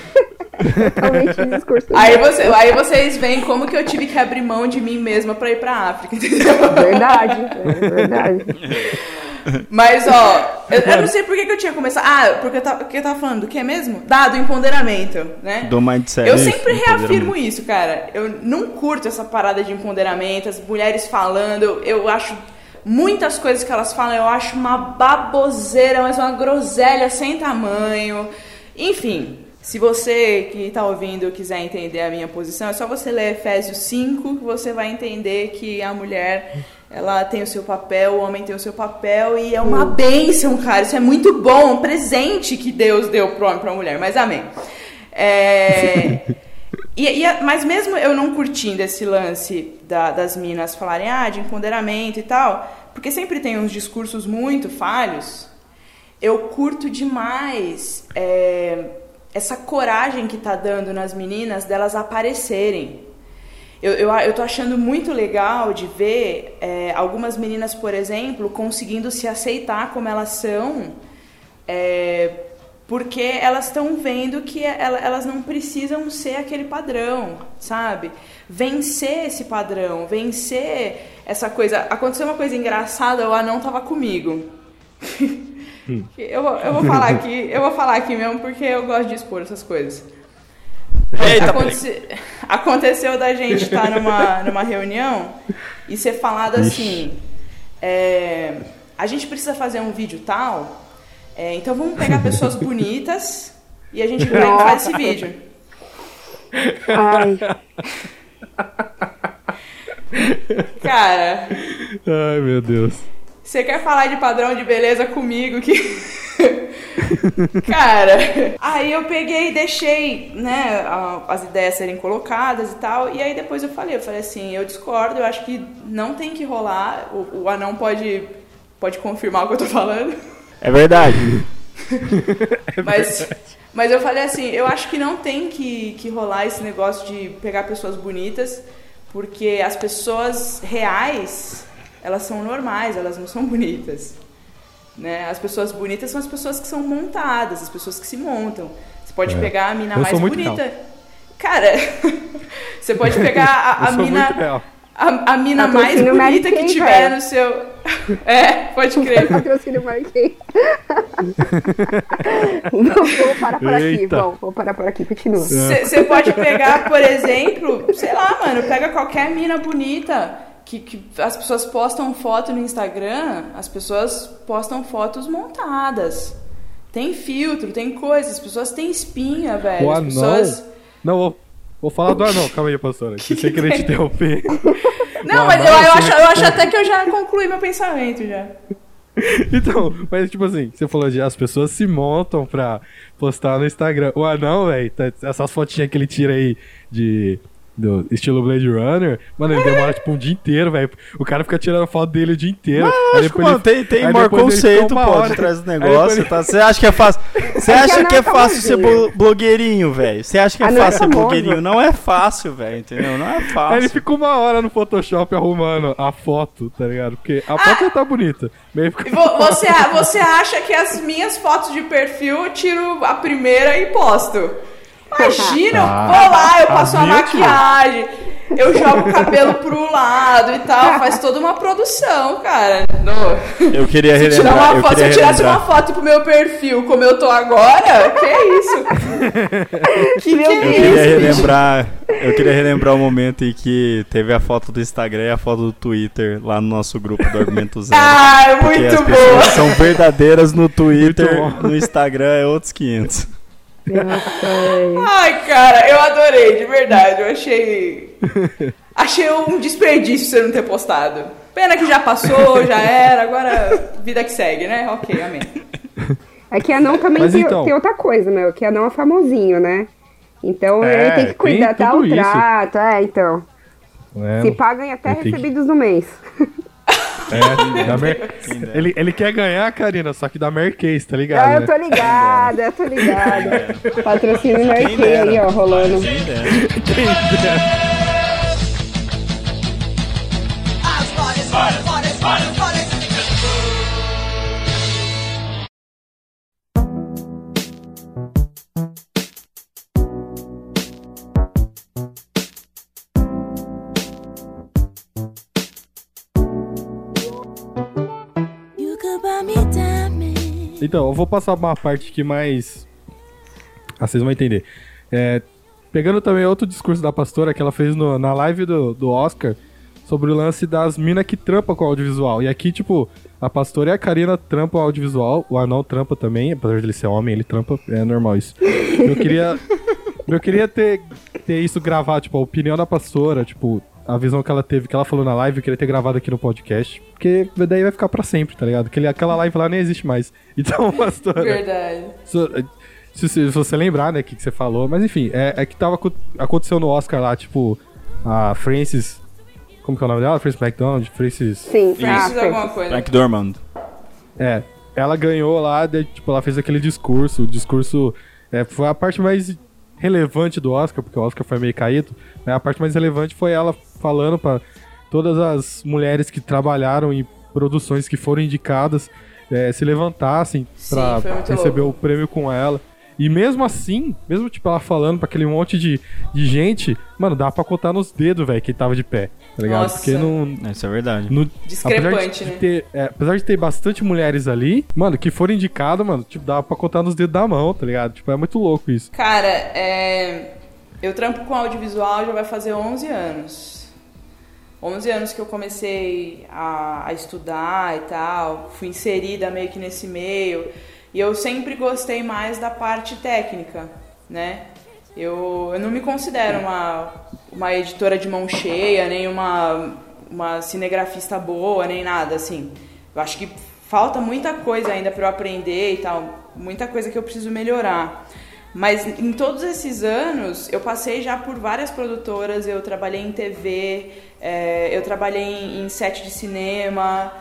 totalmente discurso. Aí, você, aí vocês veem como que eu tive que abrir mão de mim mesma pra ir pra África, entendeu? Verdade, é verdade. Mas, ó, eu, eu não sei por que, que eu tinha começado. Ah, porque eu tava, porque eu tava falando do que mesmo? Da, do empoderamento, né? Do mindset. Eu sempre reafirmo isso, cara. Eu não curto essa parada de empoderamento, as mulheres falando, eu, eu acho muitas coisas que elas falam, eu acho uma baboseira, mas uma groselha sem tamanho. Enfim, se você que tá ouvindo quiser entender a minha posição, é só você ler Efésios 5 que você vai entender que a mulher ela tem o seu papel, o homem tem o seu papel e é uma bênção, cara. Isso é muito bom, um presente que Deus deu pro homem e pra mulher. Mas amém. É, e, e a- mas mesmo eu não curtindo esse lance da- das minas falarem ah, de empoderamento e tal, porque sempre tem uns discursos muito falhos, eu curto demais é, essa coragem que tá dando nas meninas delas aparecerem. Eu, eu, eu tô achando muito legal de ver é, algumas meninas, por exemplo, conseguindo se aceitar como elas são, é, porque elas estão vendo que ela- elas não precisam ser aquele padrão, sabe? Vencer esse padrão, vencer essa coisa. Aconteceu uma coisa engraçada, o anão tava comigo. eu, vou- eu vou falar aqui, eu vou falar aqui mesmo porque eu gosto de expor essas coisas. Eita, Aconte- Aconteceu da gente estar numa, numa reunião e ser falado assim: é, a gente precisa fazer um vídeo tal, é, então vamos pegar pessoas bonitas e a gente vai fazer esse vídeo. Ai, Cara, Ai, meu Deus. Você quer falar de padrão de beleza comigo que. Cara, aí eu peguei e deixei, né, as ideias serem colocadas e tal, e aí depois eu falei, eu falei assim, eu discordo, eu acho que não tem que rolar, o, o anão pode, pode confirmar o que eu tô falando, É verdade. mas, mas eu falei assim, eu acho que não tem que, que rolar esse negócio de pegar pessoas bonitas, porque as pessoas reais, elas são normais, elas não são bonitas. Né? As pessoas bonitas são as pessoas que são montadas, as pessoas que se montam. Você pode É. pegar a mina Eu mais bonita. Cara, você pode pegar a, a mina. real. A, a mina mais bonita que Kay, tiver velho. no seu. É, pode crer. patrocínio marquei. Vamos vamos parar por aqui, Eita. vamos, vamos parar por aqui, continua. Você pode pegar, por exemplo, sei lá, mano, pega qualquer mina bonita que, que as pessoas postam foto no Instagram, as pessoas postam fotos montadas. Tem filtro, tem coisas, as pessoas têm espinha, velho. O anão. pessoas. Não, vou, vou falar do anão. Calma aí, pastora. Que sem querer te interromper. Não, O mas eu, anão, eu, acho, eu acho até que eu já concluí meu pensamento já. Então, mas tipo assim, você falou de as pessoas se montam pra postar no Instagram. O anão, velho, tá- essas fotinhas que ele tira aí de. Do estilo Blade Runner, mano, ele demora tipo um dia inteiro, velho. O cara fica tirando foto dele o dia inteiro. Aí Acho mano, ele- tem, tem maior conceito, uma pô, hora- de trás do negócio, ele- tá? Você acha que é fácil? Você É acha que é é fácil ser blogueirinho, velho? Você acha que é Anão é fácil ser blogueirinho? Não é fácil, velho, entendeu? Não é Aí ele fácil. fica uma hora no Photoshop arrumando a foto, tá ligado? Porque a foto tá bonita. Mas E Você, você acha que as minhas fotos de perfil eu tiro a primeira e posto? Imagina, eu Ah, vou lá, eu passo a maquiagem, eu jogo o cabelo pro lado e tal, faz toda uma produção, cara. No- Eu queria Se, tirar relembrar. uma Eu foto, se eu tirasse uma relembrar. foto pro meu perfil como eu tô agora, que isso? que que é Eu Deus. queria isso? relembrar, eu queria relembrar o momento em que teve a foto do Instagram e a foto do Twitter lá no nosso grupo do Argumento Zero. Ah, é muito boa. são verdadeiras no Twitter, no Instagram é outros 500. Nossa, Ai, cara, eu adorei, de verdade. Eu achei. Achei um desperdício você não ter postado. Pena que já passou, já era, agora vida que segue, né? Ok, amém. É que anão também tem, então- tem outra coisa, meu, que anão é famosinho, né? Então É, ele tem que cuidar tem até tudo o isso. trato, é, então. É, Se paga em até tenho que- recebidos no mês. é, da Mer- ele, ele quer ganhar, Karina, só que da Mercase, tá ligado? Ah, eu né? tô ligada, eu tô ligada. Patrocínio Quem Merkei dera. aí, ó, rolando. Quem dera. You Então, eu vou passar uma parte aqui mais. Ah, vocês vão entender. É, pegando também outro discurso da pastora que ela fez no- na live do, do Oscar sobre o lance das minas que trampam com audiovisual. E aqui, tipo, a pastora e a Karina trampam audiovisual, o anão trampa também, apesar de ele ser homem, ele trampa, é normal isso. Eu queria. Eu queria ter, ter isso gravado, tipo, a opinião da pastora, tipo, a visão que ela teve, que ela falou na live, eu queria ter gravado aqui no podcast. Porque daí vai ficar pra sempre, tá ligado? Aquele, aquela live lá nem existe mais. Então, pastora. Verdade. Se, se- se você lembrar, né, o que, que você falou, mas enfim, é, é que tava, aco- aconteceu no Oscar lá, tipo, a Frances. Como que é o nome dela? Frances McDonald? Frances. Sim, ah, Precisa alguma coisa. Frank Dormand. É. Ela ganhou lá, daí, tipo, ela fez aquele discurso. O discurso é, foi a parte mais relevante do Oscar, porque o Oscar foi meio caído. Né? A parte mais relevante foi ela falando pra todas as mulheres que trabalharam em produções que foram indicadas é, se levantassem muito receber louco. o prêmio com ela. E mesmo assim, mesmo tipo ela falando pra aquele monte de, de gente, mano, dá pra contar nos dedos, velho, quem tava de pé, tá ligado? Nossa. Porque não, Isso é verdade. no- Discrepante, apesar de, né? de ter, é, apesar de ter bastante mulheres ali, mano, que foram indicadas, mano, tipo, dá pra contar nos dedos da mão, tá ligado? Tipo, é muito louco isso. Cara, é... eu trampo com audiovisual já vai fazer 11 anos. 11 anos que eu comecei a, a estudar e tal, fui inserida meio que nesse meio. E eu sempre gostei mais da parte técnica, né? Eu, eu não me considero uma, uma editora de mão cheia, nem uma, uma cinegrafista boa, nem nada assim. Eu acho que falta muita coisa ainda para eu aprender e tal, muita coisa que eu preciso melhorar. Mas em todos esses anos, eu passei já por várias produtoras, eu trabalhei em TV, eh, eu trabalhei em, em set de cinema,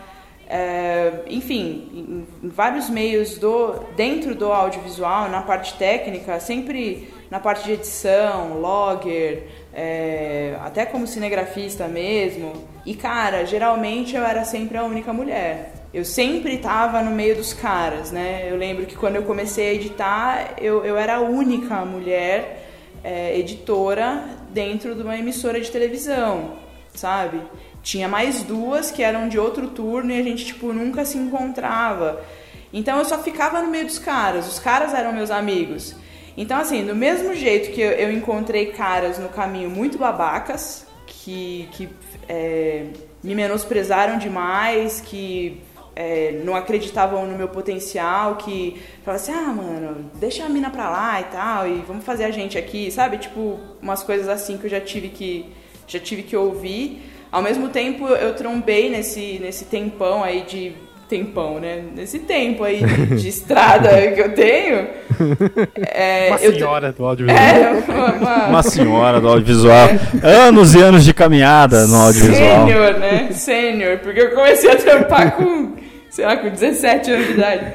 eh, enfim, em, em vários meios do dentro do audiovisual, na parte técnica, sempre na parte de edição, logger, eh, até como cinegrafista mesmo. E cara, geralmente eu era sempre a única mulher. Eu sempre tava no meio dos caras, né? Eu lembro que quando eu comecei a editar, eu, eu era a única mulher é, editora dentro de uma emissora de televisão, sabe? Tinha mais duas que eram de outro turno e a gente, tipo, nunca se encontrava. Então eu só ficava no meio dos caras, os caras eram meus amigos. Então, assim, do mesmo jeito que eu, eu encontrei caras no caminho muito babacas, que, que é, me menosprezaram demais, que é, não acreditavam no meu potencial, que falavam assim, ah, mano, deixa a mina pra lá e tal, e vamos fazer a gente aqui, sabe? Tipo, umas coisas assim que eu já tive que, já tive que ouvir. Ao mesmo tempo, eu trombei nesse, nesse tempão aí de... Tempão, né? Nesse tempo aí de estrada que eu tenho. é, Uma eu senhora do audiovisual. É, uma, uma- Uma senhora do audiovisual. Anos e anos de caminhada no audiovisual. Sênior, né? Sênior, porque eu comecei a trampar com, sei lá, com 17 anos de idade.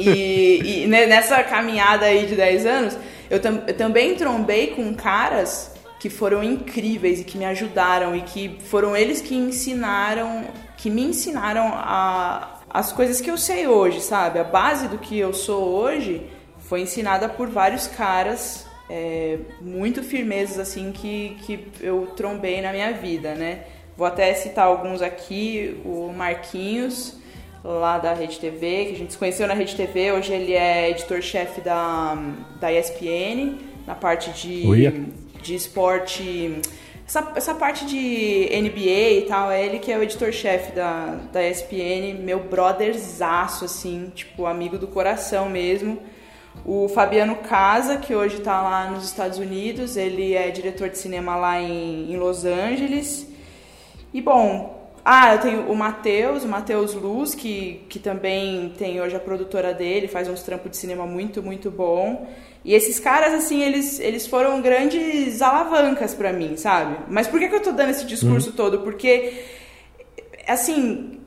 E, e ne- nessa caminhada aí de 10 anos, eu, tam- eu também trombei com caras que foram incríveis e que me ajudaram e que foram eles que ensinaram, que me ensinaram a, as coisas que eu sei hoje, sabe? A base do que eu sou hoje foi ensinada por vários caras é, muito firmezas assim que, que eu trombei na minha vida, né? Vou até citar alguns aqui, o Marquinhos, lá da Rede TV, que a gente se conheceu na Rede TV, hoje ele é editor-chefe da, da ESPN, na parte de, Uia. de esporte, essa, essa parte de NBA e tal, é ele que é o editor-chefe da, da ESPN, meu brotherzaço, assim, tipo, amigo do coração mesmo. O Fabiano Casa, que hoje está lá nos Estados Unidos, ele é diretor de cinema lá em, em Los Angeles. E bom, Ah, eu tenho o Matheus, o Matheus Luz, que, que também tem hoje a produtora dele, faz uns trampos de cinema muito, muito bom. E esses caras, assim, eles, eles foram grandes alavancas pra mim, sabe? Mas por que, que eu tô dando esse discurso todo? Porque, assim,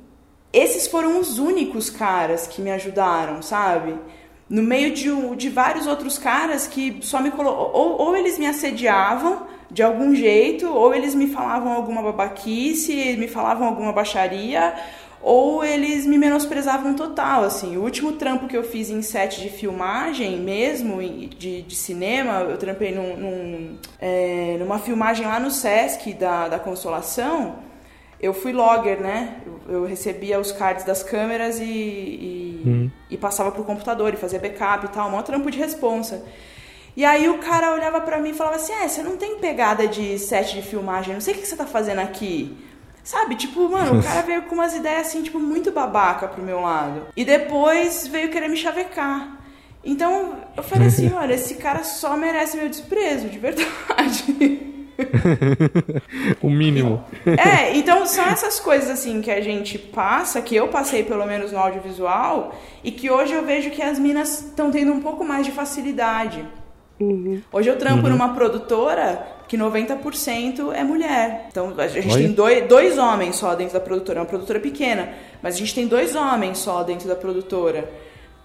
esses foram os únicos caras que me ajudaram, sabe? No meio de, de vários outros caras que só me colocou. Ou, ou eles me assediavam de algum jeito, ou eles me falavam alguma babaquice, me falavam alguma baixaria, ou eles me menosprezavam total, assim. O último trampo que eu fiz em set de filmagem mesmo, de, de cinema, eu trampei num, num, é, numa filmagem lá no Sesc da, da Consolação, eu fui logger, né? Eu, eu recebia os cards das câmeras e, e, e passava pro computador e fazia backup e tal, maior trampo de responsa. E aí o cara olhava pra mim e falava assim, é, você não tem pegada de set de filmagem, não sei o que você tá fazendo aqui. Sabe, tipo, mano, o cara veio com umas ideias assim, tipo, muito babaca pro meu lado. E depois veio querer me chavecar. Então, eu falei assim, olha, esse cara só merece meu desprezo, de verdade. O mínimo. É, então são essas coisas assim que a gente passa, que eu passei pelo menos no audiovisual, e que hoje eu vejo que as minas estão tendo um pouco mais de facilidade. Hoje eu trampo numa produtora que 90% é mulher. Então a gente Olha. tem dois, dois homens só dentro da produtora, é uma produtora pequena, mas a gente tem dois homens só dentro da produtora.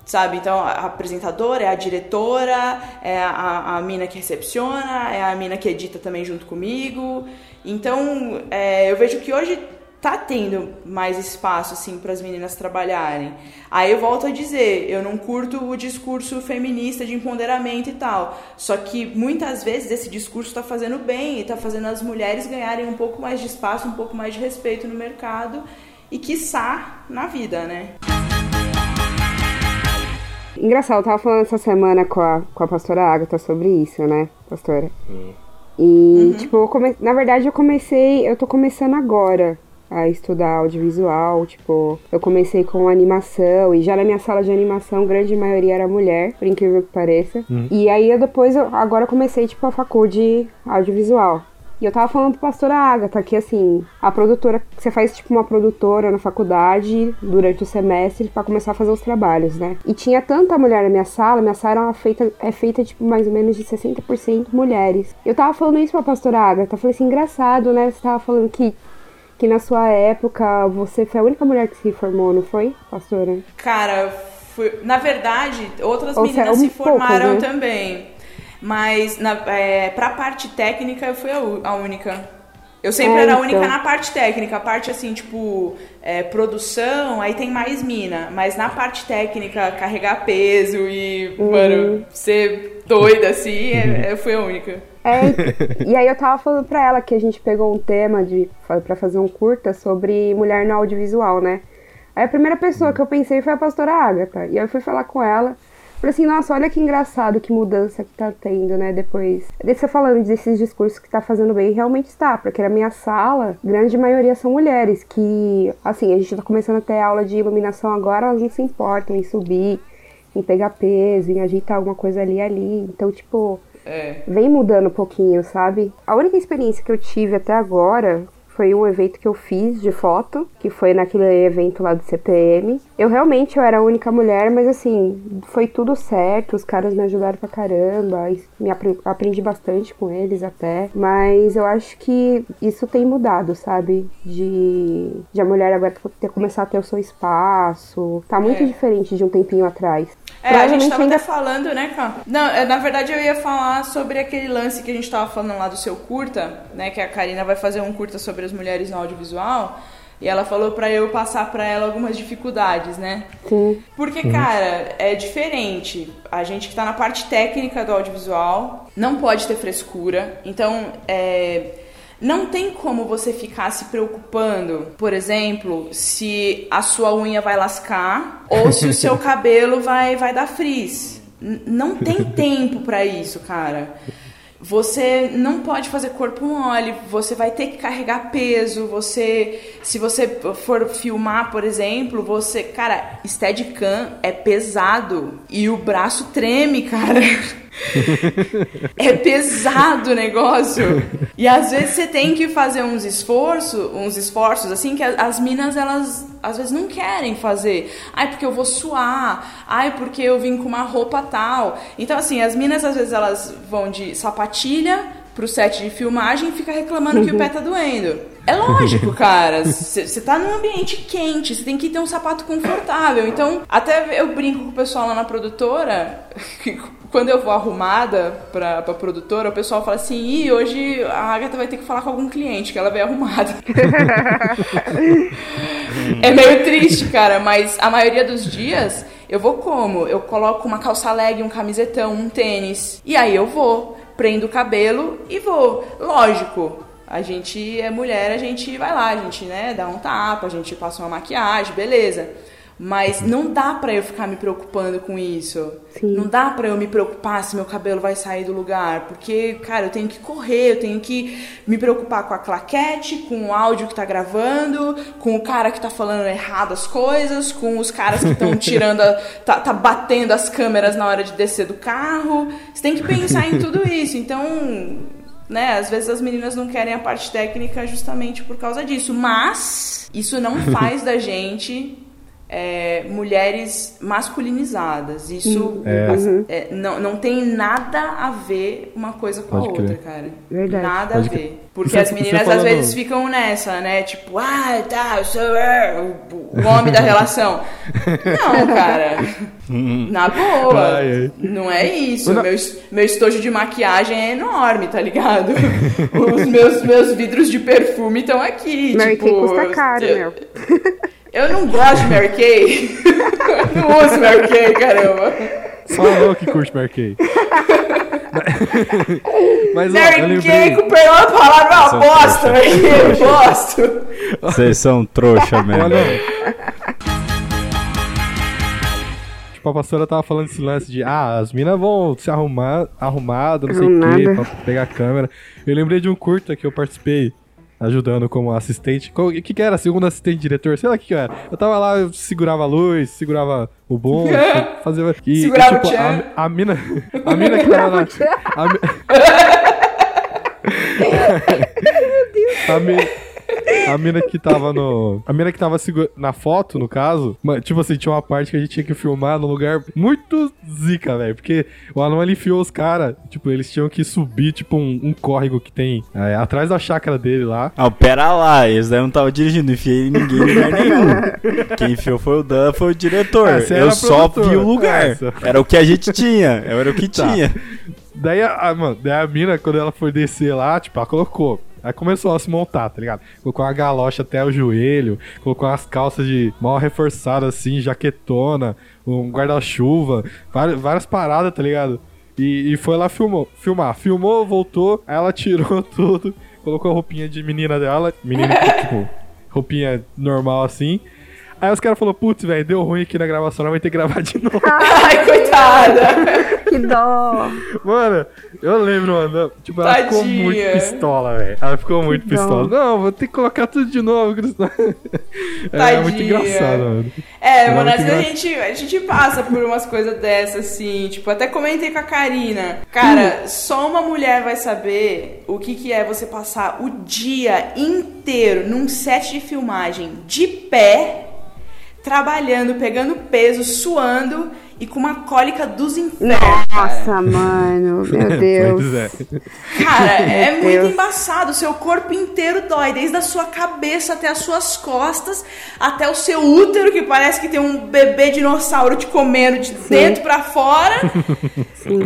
Sabe? Então a a apresentadora é a diretora, é a, a mina que recepciona, é a mina que edita também junto comigo. Então é, eu vejo que hoje tá tendo mais espaço assim para as meninas trabalharem. Aí eu volto a dizer, eu não curto o discurso feminista de empoderamento e tal. Só que muitas vezes esse discurso está fazendo bem e está fazendo as mulheres ganharem um pouco mais de espaço, um pouco mais de respeito no mercado e quiçá na vida, né? Engraçado, eu tava falando essa semana com a, com a pastora Agatha sobre isso, né, pastora? E, tipo, eu come... na verdade eu comecei, eu tô começando agora a estudar audiovisual, tipo, eu comecei com animação e já na minha sala de animação, grande maioria era mulher, por incrível que pareça. E aí eu depois, eu, agora eu comecei, tipo, a faculdade audiovisual. E eu tava falando pro pastora Agatha que, assim, a produtora, você faz, tipo, uma produtora na faculdade durante o semestre pra começar a fazer os trabalhos, né? E tinha tanta mulher na minha sala, minha sala era feita, é feita, tipo, mais ou menos de 60% mulheres. Eu tava falando isso pra pastora Agatha, eu falei assim, engraçado, né? Você tava falando que, que na sua época você foi a única mulher que se formou, não foi, pastora? Cara, fui- na verdade, outras Ou meninas seja, se formaram né? também. Mas na, é, pra parte técnica eu fui a, a única. Eu sempre É, era a então. única na parte técnica. A parte assim, tipo, é, produção, aí tem mais mina. Mas na parte técnica, carregar peso e, Uhum. mano, ser doida assim, é, eu fui a única. É, e aí eu tava falando pra ela que a gente pegou um tema de, pra fazer um curta sobre mulher no audiovisual, né? Aí a primeira pessoa que eu pensei foi a pastora Agatha. E aí eu fui falar com ela. Falei assim, nossa, olha que engraçado, que mudança que tá tendo, né, depois. Você falando desses discursos que tá fazendo bem, realmente está, porque na minha sala, grande maioria são mulheres que, assim, a gente tá começando a ter aula de iluminação agora, elas não se importam em subir, em pegar peso, em ajeitar alguma coisa ali e ali. Então, tipo, É. vem mudando um pouquinho, sabe? A única experiência que eu tive até agora foi um evento que eu fiz de foto, que foi naquele evento lá do CPM. Eu realmente eu era a única mulher, mas assim, foi tudo certo, os caras me ajudaram pra caramba, me apre- aprendi bastante com eles até, mas eu acho que isso tem mudado, sabe? De, de a mulher agora ter começar a ter o seu espaço. Tá muito É. diferente de um tempinho atrás. É, a gente tava ainda até falando, né, Cá? Não, é, na verdade eu ia falar sobre aquele lance que a gente tava falando lá do seu curta, né? Que a Karina vai fazer um curta sobre as mulheres no audiovisual. E ela falou pra eu passar pra ela algumas dificuldades, né? Sim. Porque, cara, é diferente. A gente que tá na parte técnica do audiovisual não pode ter frescura. Então, é, não tem como você ficar se preocupando, por exemplo, se a sua unha vai lascar ou se o seu cabelo vai, vai dar frizz. N- Não tem tempo pra isso, cara. Você não pode fazer corpo mole, você vai ter que carregar peso, você se você for filmar, por exemplo, você, cara, Steadicam é pesado e o braço treme, cara. é pesado o negócio. E às vezes você tem que fazer uns esforços, uns esforços assim que as minas elas às vezes não querem fazer. Ai, porque eu vou suar. Ai, porque eu vim com uma roupa tal. Então assim, as minas às vezes elas vão de sapatilha pro set de filmagem e fica reclamando que o pé tá doendo. É lógico, cara. Você tá num ambiente quente, você tem que ter um sapato confortável. Então, até eu brinco com o pessoal lá na produtora, quando eu vou arrumada pra, pra produtora, o pessoal fala assim: Ih, hoje a Agatha vai ter que falar com algum cliente, que ela veio arrumada. é meio triste, cara, mas a maioria dos dias eu vou como? Eu coloco uma calça leg, um camisetão, um tênis. E aí eu vou, prendo o cabelo e vou. Lógico, a gente é mulher, a gente vai lá, a gente, né, dá um tapa, a gente passa uma maquiagem, beleza. Mas não dá pra eu ficar me preocupando com isso. Sim. Não dá pra eu me preocupar se meu cabelo vai sair do lugar. Porque, cara, eu tenho que correr, eu tenho que me preocupar com a claquete, com o áudio que tá gravando, com o cara que tá falando errado as coisas, com os caras que estão tirando, a, tá, tá batendo as câmeras na hora de descer do carro. Você tem que pensar em tudo isso. Então, né? Às vezes as meninas não querem a parte técnica justamente por causa disso. Mas isso não faz da gente é, mulheres masculinizadas. Isso É. é, não, não tem nada a ver uma coisa com a Pode outra, crer. cara. Verdade. Nada Pode a crer. ver. Porque Você- as meninas às falando- vezes ficam nessa, né? Tipo, ah, tá, eu sou é, o, homem da relação. Não, cara. Na boa. Ai, ai. Não é isso. Não. Meu, meu estojo de maquiagem é enorme, tá ligado? Os meus, meus vidros de perfume estão aqui. Mary tipo, Kay custa caro, eu- meu. Eu não gosto de Mary Kay. Eu não uso Mary Kay, caramba. Só eu que curte Mary Kay. Mas ó, eu Mary lembrei. Kay, com perdão da palavra, é uma bosta, Mary Kay, gosto. Vocês são trouxa mesmo. Olha. Tipo, a pastora tava falando esse lance de, ah, as minas vão se arrumar, arrumado, não sei o quê, pra pegar a câmera. Eu lembrei de um curta que eu participei, ajudando como assistente. O que, que era? Segundo assistente diretor? Sei lá o que, que era. Eu tava lá, eu segurava a luz, segurava o bom, fazia. E, Segurava e, tipo, a, a mina. A mina que tava lá. A, mi- a, mi- a mina que tava no. A mina que tava na foto, no caso, tipo assim, tinha uma parte que a gente tinha que filmar num lugar muito zica, velho. Porque o Alan ele enfiou os caras, tipo, eles tinham que subir, tipo, um, um córrego que tem é, atrás da chácara dele lá. Ah, pera lá, eles daí não estavam dirigindo, enfiei ninguém em lugar nenhum. Quem enfiou foi o Dan, foi o diretor. Ah, Eu só produtor. vi o lugar. Era o que a gente tinha, era o que Tá. tinha. Daí a, a- mano, daí a mina, quando ela foi descer lá, tipo, ela colocou. Aí começou a se montar, tá ligado? Colocou uma galocha até o joelho, colocou umas calças de mal reforçadas assim, jaquetona, um guarda-chuva, várias, várias paradas, tá ligado? E, e foi lá filmou, filmar. Filmou, voltou, aí ela tirou tudo, colocou a roupinha de menina dela, menina, tipo, roupinha normal assim. Aí os caras falaram, putz, velho, deu ruim aqui na gravação, nós vai ter que gravar de novo. Ai, coitada. Que dó. Mano, eu lembro, mano. Tipo, ela ficou Tadinha. muito pistola, velho. Ela ficou muito Que dó. pistola. Não, vou ter que colocar tudo de novo, Cristão. É muito Tadinha. engraçado, mano. É, Ela mano, é às muito vezes a gente, a gente passa por umas coisas dessas, assim. Tipo, até comentei com a Karina. Cara, só uma mulher vai saber o que, que é você passar o dia inteiro num set de filmagem de pé, trabalhando, pegando peso, suando e com uma cólica dos infernos. cara. Nossa, mano. Meu Deus. Pois é. Cara, é Meu muito Deus. embaçado. O seu corpo inteiro dói, desde a sua cabeça até as suas costas, até o seu útero, que parece que tem um bebê dinossauro te comendo de dentro pra fora.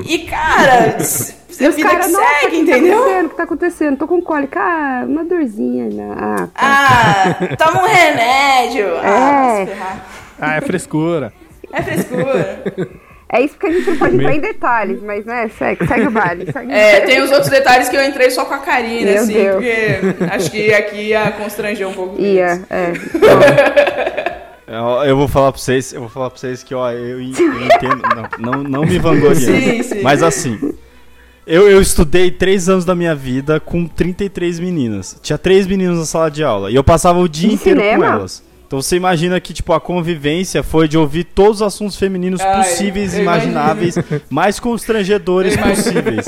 E, cara, s- E os vida caras, que nossa, segue, que entendeu? tá? O que tá acontecendo? Tô com cólica. Ah, uma dorzinha. né? Ah, tá. Ah, toma um remédio. Ah, se ferrar. Ah, é frescura. É frescura. É isso que a gente não pode entrar em detalhes, mas né, segue, segue o baile. Segue É, tem os outros detalhes que eu entrei só com a Karina, Meu assim, Deus. porque acho que aqui ia constranger um pouco. Ia, é. Eu, eu vou falar pra vocês, eu vou falar pra vocês que, ó, eu, eu entendo. Não, não, não me vangloriando. Sim, sim. Mas assim, eu, eu estudei três anos da minha vida com 33 meninas. Tinha três meninas na sala de aula. E eu passava o dia De inteiro cinema? com elas. Então você imagina que, tipo, a convivência foi de ouvir todos os assuntos femininos Ai, possíveis e imagináveis, mais constrangedores possíveis.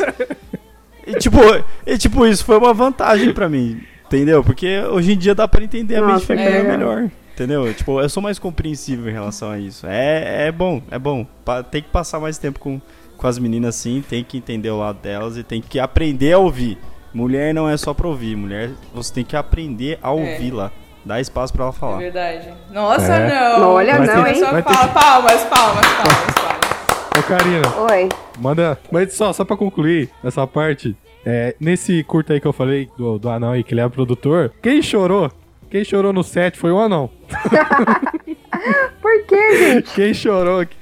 E tipo, e, tipo, isso foi uma vantagem pra mim, entendeu? Porque hoje em dia dá pra entender a mente Nossa, feminina é. melhor. Entendeu? Tipo, eu sou mais compreensível em relação a isso. É, é bom, é bom. Pa- Tem que passar mais tempo com, com as meninas sim, tem que entender o lado delas e tem que aprender a ouvir. Mulher não é só pra ouvir, mulher você tem que aprender a ouvir lá. Dá espaço pra ela É falar. verdade. Nossa, É. não. Olha, Vai não, ter- hein? Só vai ter fala, palmas, palmas, palmas, palmas. Ô, Karina, Oi. manda. Mas só, só pra concluir essa parte, é, nesse curto aí que eu falei do, do anão aí, que ele é produtor, quem chorou? Quem chorou no set foi o anão. Por que, gente? Quem chorou. quem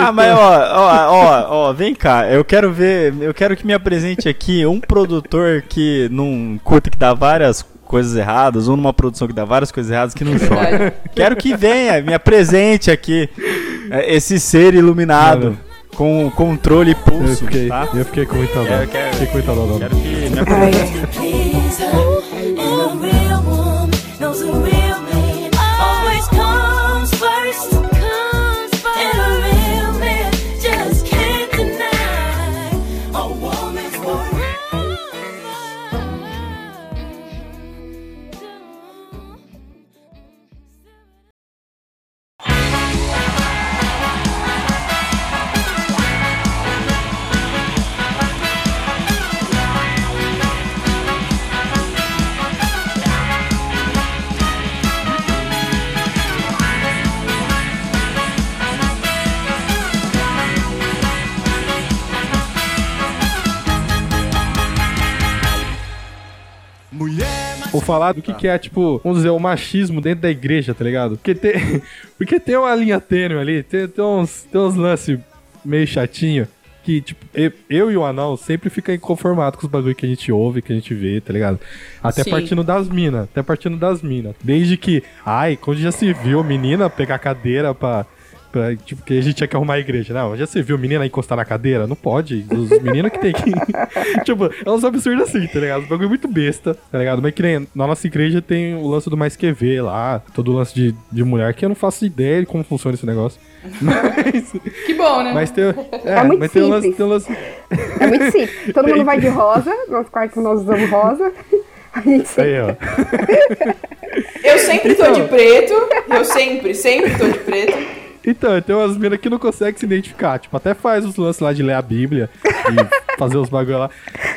Ah, mas ó, ó, ó, ó, vem cá, eu quero ver, eu quero que me apresente aqui um produtor que num curta que dá várias coisas erradas, ou numa produção que dá várias coisas erradas que não chora. Verdade. Quero que venha, me apresente aqui é, esse ser iluminado com controle e Eu pulso, fiquei, tá? eu fiquei com muita dó. Quero- quero- Fiquei com muita dó, dó. Quero que me apresente. Vou falar do que, que é, tipo, vamos dizer, o machismo dentro da igreja, tá ligado? Porque tem, porque tem uma linha tênue ali, tem, tem uns, tem uns lances meio chatinho que, tipo, eu, eu e o anão sempre fica inconformado com os bagulho que a gente ouve, que a gente vê, tá ligado? Até Sim. partindo das minas, até partindo das minas. Desde que, ai, quando já se viu menina pegar cadeira pra. Pra tipo, que a gente tinha que arrumar a igreja. Não, já se viu menina encostar na cadeira? Não pode. Os meninos que tem que. tipo, é uns absurdos assim, tá ligado? Os bagulho muito besta, tá ligado? Mas que nem na nossa igreja tem o lance do mais que ver lá, todo o lance de, de mulher, que eu não faço ideia de como funciona esse negócio. Mas, Que bom, né? mas tem, é, É muito mas tem lance, tem lance. É muito simples. Todo mundo vai de rosa. Nosso quarto nós usamos rosa. A gente sempre Aí, ó. Eu sempre tô de preto. Eu sempre, sempre tô de preto. Então, tem umas minas que não conseguem se identificar. Tipo, até faz os lances lá de ler a Bíblia e fazer os bagulho lá.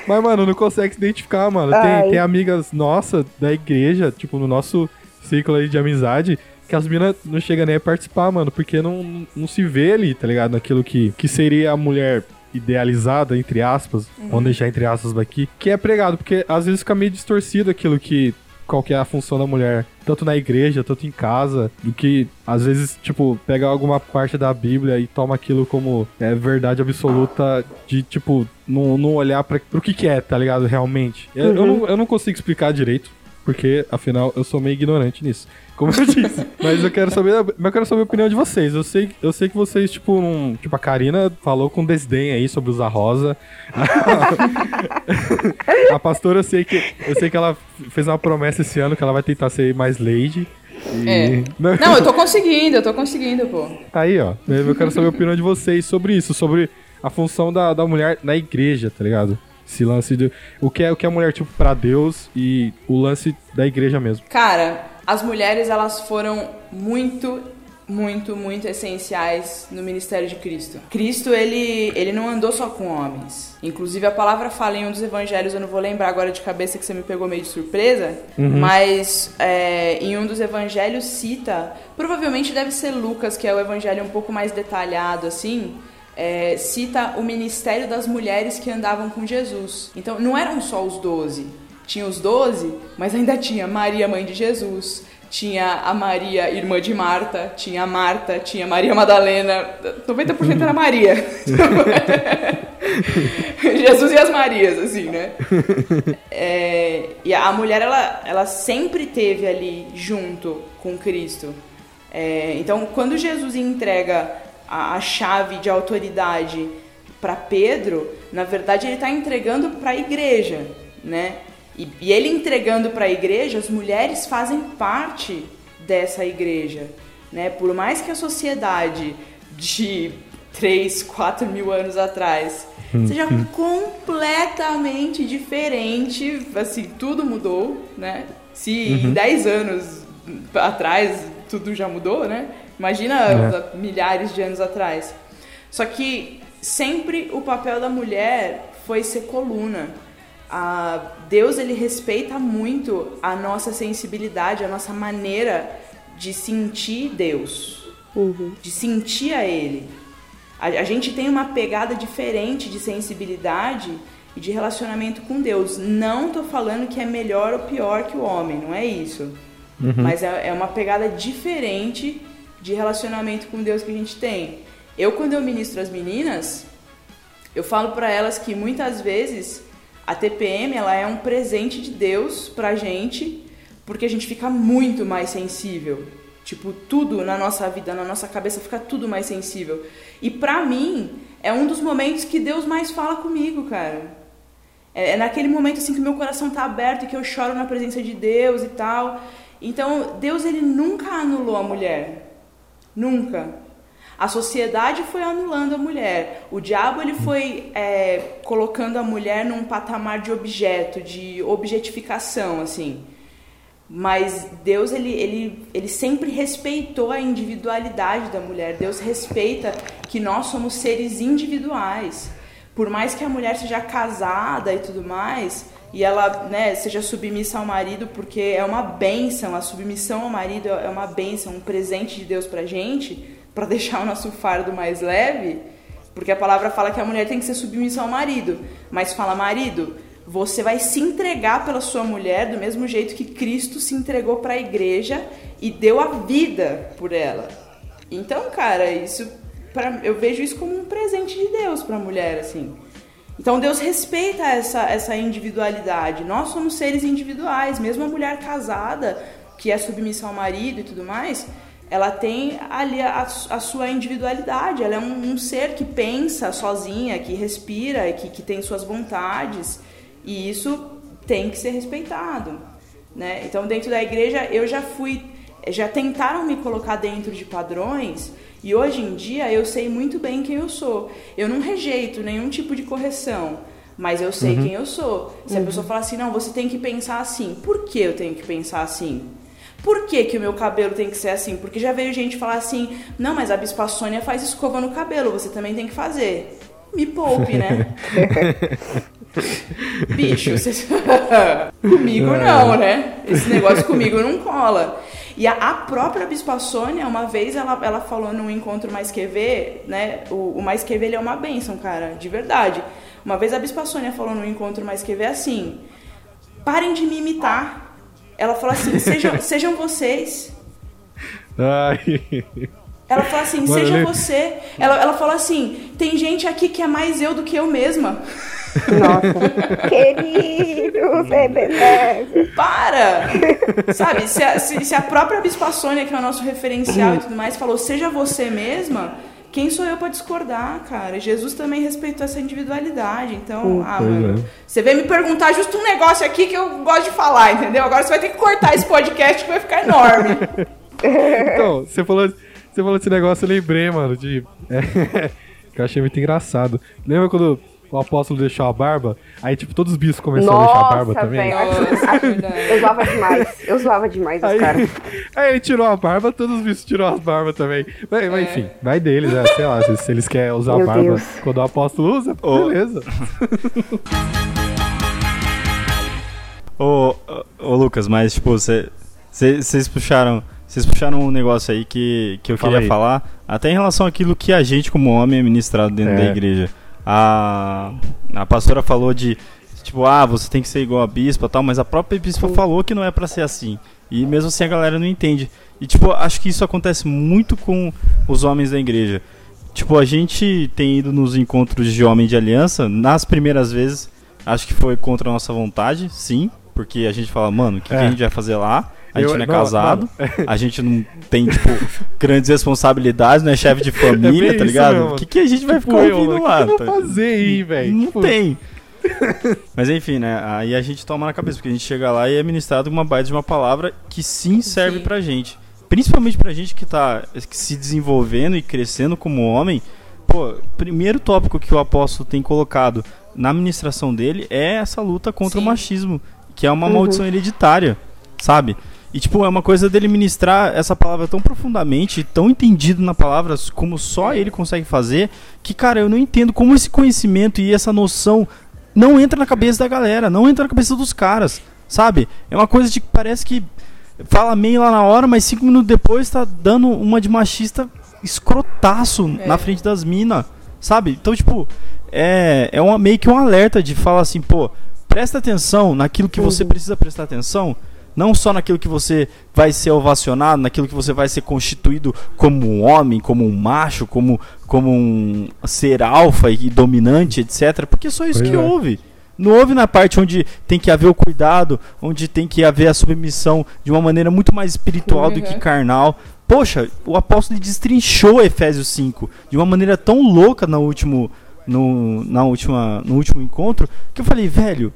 Mas, mano, não consegue se identificar, mano. Ai. Tem, tem amigas nossas da igreja, tipo, no nosso ciclo aí de amizade, que as minas não chegam nem a participar, mano, porque não, não se vê ali, tá ligado? Naquilo que, que seria a mulher idealizada, entre aspas, vamos deixar entre aspas aqui, que é pregado, porque às vezes fica meio distorcido aquilo que qual que é a função da mulher, tanto na igreja, tanto em casa, do que às vezes, tipo, pega alguma parte da Bíblia e toma aquilo como é, verdade absoluta de, tipo, não, não olhar para pro que que é, tá ligado, realmente. Eu, eu não, eu não consigo explicar direito, porque, afinal, eu sou meio ignorante nisso. Como eu disse. Mas eu quero saber, eu quero saber a opinião de vocês. Eu sei, eu sei que vocês, tipo, não, tipo, a Karina falou com desdém aí sobre usar rosa. a pastora, eu sei que eu sei que ela fez uma promessa esse ano que ela vai tentar ser mais lady. E... É. Não, eu tô conseguindo, eu tô conseguindo, pô. Aí, ó. Eu quero saber a opinião de vocês sobre isso, sobre a função da, da mulher na igreja, tá ligado? Esse lance de. O que é, o que é a mulher, tipo, pra Deus e o lance da igreja mesmo. Cara, as mulheres elas foram muito, muito, muito essenciais no ministério de Cristo. Cristo ele, ele não andou só com homens. Inclusive a palavra fala em um dos evangelhos, eu não vou lembrar agora de cabeça que você me pegou meio de surpresa, mas é, em um dos evangelhos cita, provavelmente deve ser Lucas, que é o evangelho um pouco mais detalhado assim. É, cita o ministério das mulheres que andavam com Jesus. Então, não eram só os doze. Tinha os doze, mas ainda tinha Maria, mãe de Jesus, tinha a Maria, irmã de Marta, tinha a Marta, tinha Maria Madalena, 90% era Maria. Jesus e as Marias, assim, né? É, e a mulher, ela, ela sempre teve ali junto com Cristo. É, então, quando Jesus entrega a, a chave de autoridade para Pedro, na verdade ele está entregando para a igreja, né? E, e ele entregando para a igreja, as mulheres fazem parte dessa igreja, né? Por mais que a sociedade de 3, 4 mil anos atrás seja completamente diferente, assim, tudo mudou, né? Se em 10 anos atrás tudo já mudou, né? Imagina milhares de anos atrás. Só que sempre o papel da mulher foi ser coluna. A Deus ele respeita muito a nossa sensibilidade, a nossa maneira de sentir Deus, de sentir a Ele. A, a gente tem uma pegada diferente de sensibilidade e de relacionamento com Deus. Não tô falando que é melhor ou pior que o homem, não é isso. Mas é, é uma pegada diferente de relacionamento com Deus que a gente tem. Eu, quando eu ministro as meninas, eu falo para elas que muitas vezes a TPM ela é um presente de Deus pra gente, porque a gente fica muito mais sensível. Tipo, tudo na nossa vida, na nossa cabeça fica tudo mais sensível. E pra mim, é um dos momentos que Deus mais fala comigo, cara. É, é naquele momento assim que meu coração tá aberto e que eu choro na presença de Deus e tal. Então, Deus ele nunca anulou a mulher. Nunca. A sociedade foi anulando a mulher. O diabo ele foi é, colocando a mulher num patamar de objeto, de objetificação, assim. Mas Deus ele, ele, ele sempre respeitou a individualidade da mulher. Deus respeita que nós somos seres individuais. Por mais que a mulher seja casada e tudo mais, e ela né, seja submissa ao marido, porque é uma bênção, a submissão ao marido é uma bênção, um presente de Deus pra gente, para deixar o nosso fardo mais leve, porque a palavra fala que a mulher tem que ser submissa ao marido, mas fala, marido, você vai se entregar pela sua mulher do mesmo jeito que Cristo se entregou para a igreja e deu a vida por ela. Então, cara, isso pra, eu vejo isso como um presente de Deus para a mulher, assim. Então Deus respeita essa, essa individualidade. Nós somos seres individuais, mesmo a mulher casada, que é submissa ao marido e tudo mais, ela tem ali a, a sua individualidade. Ela é um, um ser que pensa sozinha, que respira, que, que tem suas vontades. E isso tem que ser respeitado. Né? Então, dentro da igreja, eu já fui. Já tentaram me colocar dentro de padrões e hoje em dia eu sei muito bem quem eu sou. Eu não rejeito nenhum tipo de correção, mas eu sei quem eu sou. Se a pessoa falar assim, não, você tem que pensar assim. Por que eu tenho que pensar assim? Por que, que o meu cabelo tem que ser assim? Porque já veio gente falar assim, não, mas a Bispa Sônia faz escova no cabelo, você também tem que fazer. Me poupe, né? Bicho, vocês... comigo não, né? Esse negócio comigo não cola. E a, a própria Bispa Sônia, uma vez, ela, ela falou num encontro Mais Que Ver, né? O, o Mais Que Ver, ele é uma bênção, cara, de verdade. Uma vez a Bispa Sônia falou num encontro Mais Que Ver assim, parem de me imitar. Ela falou assim, sejam, sejam vocês. Ai. Ela falou assim, Mano, seja você. Ela, ela falou assim, tem gente aqui que é mais eu do que eu mesma. Nossa. Querido, Ebenezer. Para! Sabe, se a, se, se a própria Bispa Sônia, que é o nosso referencial e tudo mais, falou, seja você mesma, quem sou eu pra discordar, cara? Jesus também respeitou essa individualididade. Então, ah, mano, é. você veio me perguntar justo um negócio aqui que eu gosto de falar, entendeu? Agora você vai ter que cortar esse podcast que vai ficar enorme. Então, você falou, você falou desse negócio, eu lembrei, mano, de. É, que eu achei muito engraçado. Lembra quando o apóstolo deixou a barba? Aí, tipo, todos os bichos começaram a deixar a barba Nossa, também. velho. Nossa. Eu zoava demais. Eu zoava demais os Aí, caras. aí ele tirou a barba, todos os bichos tirou as barbas também. Mas, É. mas, enfim, vai deles, né? Sei lá, se, se eles querem usar a Meu barba Deus. quando o apóstolo usa, Ô. beleza. Ô, ô, Lucas, mas tipo, vocês puxaram. Vocês puxaram um negócio aí que, que eu Fala queria aí. falar, até em relação àquilo que a gente, como homem, é ministrado dentro É. da igreja. A, a pastora falou de, tipo, ah, você tem que ser igual a bispa tal, mas a própria bispa falou que não é pra ser assim. E mesmo assim a galera não entende. E, tipo, acho que isso acontece muito com os homens da igreja. Tipo, a gente tem ido nos encontros de homem de aliança, nas primeiras vezes, acho que foi contra a nossa vontade, sim, porque a gente fala, mano, o que, que É. a gente vai fazer lá? A gente Eu- não é não, casado, a gente não tem, tipo, grandes responsabilidades, não é chefe de família, É tá ligado? O que, que a gente vai Tipo, ficar eu, ouvindo mano, lá? O que eu tá? vou fazer aí, velho? Não Tipo, tem. Mas enfim, né? Aí a gente toma na cabeça, porque a gente chega lá e é ministrado uma baita de uma palavra que sim serve Sim. pra gente. principalmente pra gente que tá se desenvolvendo e crescendo como homem, pô, primeiro tópico que o apóstolo tem colocado na ministração dele é essa luta contra Sim. o machismo, que é uma maldição hereditária, sabe? E tipo, é uma coisa dele ministrar essa palavra tão profundamente, tão entendido na palavra como só ele consegue fazer, que cara, eu não entendo como esse conhecimento e essa noção não entra na cabeça da galera, não entra na cabeça dos caras, sabe? É uma coisa de que parece que fala meio lá na hora, mas cinco minutos depois tá dando uma de machista escrotaço É. na frente das minas, sabe? Então, tipo, é, é uma, meio que um alerta de falar assim, pô, presta atenção naquilo que você precisa prestar atenção, não só naquilo que você vai ser ovacionado, naquilo que você vai ser constituído como um homem, como um macho, como, como um ser alfa e dominante, etc. Porque é só isso Pois que é. houve. Não houve na parte onde tem que haver o cuidado, onde tem que haver a submissão de uma maneira muito mais espiritual do que Uhum. carnal. Poxa, o apóstolo destrinchou Efésios 5 de uma maneira tão louca no último, no, na última, no último encontro que eu falei, velho,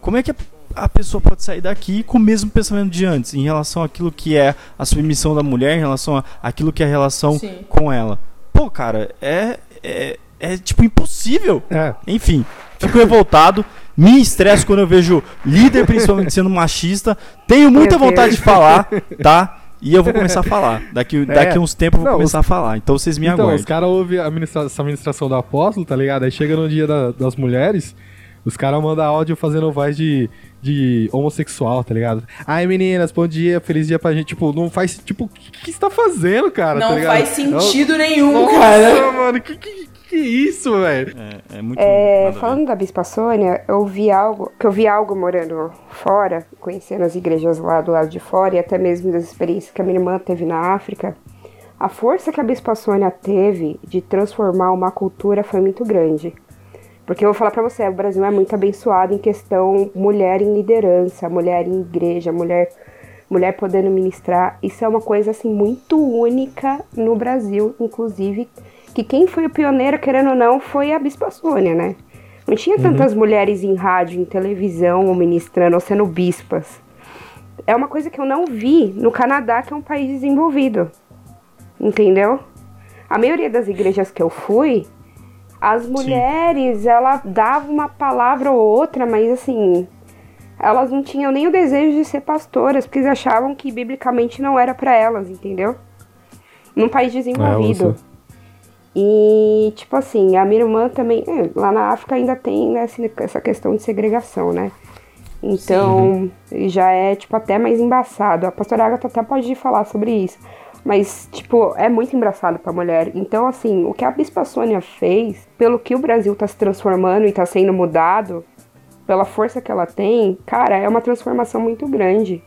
como é que a, a pessoa pode sair daqui com o mesmo pensamento de antes em relação àquilo que é a submissão da mulher, em relação àquilo que é a relação Sim. com ela? Pô, cara, é, é, é tipo impossível. É, Enfim, fico revoltado. Me estresso quando eu vejo líder, principalmente sendo machista. Tenho muita vontade de falar, tá? E eu vou começar a falar. Daqui, daqui uns tempos eu vou Não, começar a falar. Então vocês me então, aguardem. os caras ouvem essa ministração do apóstolo, tá ligado? Aí chega no dia da- das mulheres, os caras mandam áudio fazendo voz de, de homossexual, tá ligado? Ai, meninas, bom dia, feliz dia pra gente. Tipo, não faz. Tipo, o que, que você tá fazendo, cara? tá Não ligado? faz sentido nenhum, Nossa, cara. mano, que, que, que isso, velho? É, é muito. É, falando da Bispa Sônia, eu vi algo, que eu vi algo morando fora, conhecendo as igrejas lá do lado de fora e até mesmo das experiências que a minha irmã teve na África. A força que a Bispa Sônia teve de transformar uma cultura foi muito grande. Porque eu vou falar pra você, o Brasil é muito abençoado em questão mulher em liderança, mulher em igreja, mulher mulher podendo ministrar. Isso é uma coisa assim muito única no Brasil, inclusive, que quem foi o pioneiro, querendo ou não, foi a Bispa Sônia, né? Não tinha tantas mulheres em rádio, em televisão, ou ministrando, ou sendo bispas. É uma coisa que eu não vi no Canadá, que é um país desenvolvido. Entendeu? A maioria das igrejas que eu fui, as mulheres, ela dava uma palavra ou outra, mas assim, elas não tinham nem o desejo de ser pastoras, porque eles achavam que biblicamente não era pra elas, entendeu? Num país desenvolvido. É, e, tipo assim, a minha irmã também, é, lá na África ainda tem né, essa questão de segregação, né? Então, já é, tipo, até mais embaçado. A pastora Agatha até pode falar sobre isso. Mas, tipo, é muito embaçado pra mulher. Então, assim, o que a Bispa Sônia fez, pelo que o Brasil tá se transformando e tá sendo mudado, pela força que ela tem, cara, é uma transformação muito grande.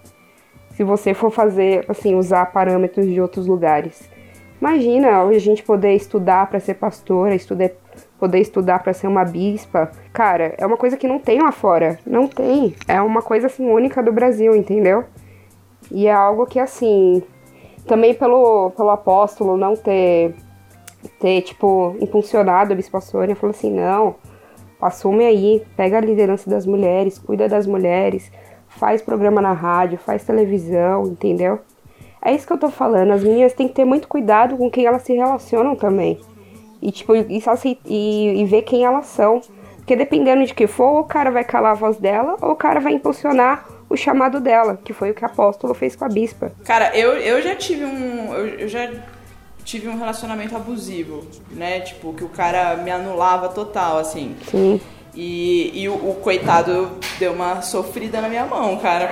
Se você for fazer, assim, usar parâmetros de outros lugares. Imagina a gente poder estudar pra ser pastora, estudar, poder estudar pra ser uma bispa. Cara, é uma coisa que não tem lá fora. Não tem. É uma coisa assim única do Brasil, entendeu? E é algo que assim, também pelo, pelo apóstolo não ter ter tipo impulsionado a bispa Sônia, falou assim: "Não, assume aí, pega a liderança das mulheres, cuida das mulheres, faz programa na rádio, faz televisão, entendeu? É isso que eu tô falando. As meninas têm que ter muito cuidado com quem elas se relacionam também. E, tipo, e, e, e ver quem elas são. Porque dependendo de que for, ou o cara vai calar a voz dela, ou o cara vai impulsionar o chamado dela, que foi o que o apóstolo fez com a bispa. Cara, eu, eu já tive um. Eu, eu já tive um relacionamento abusivo, né? Tipo, que o cara me anulava total, assim. Sim. E, e o, o coitado deu uma sofrida na minha mão, cara.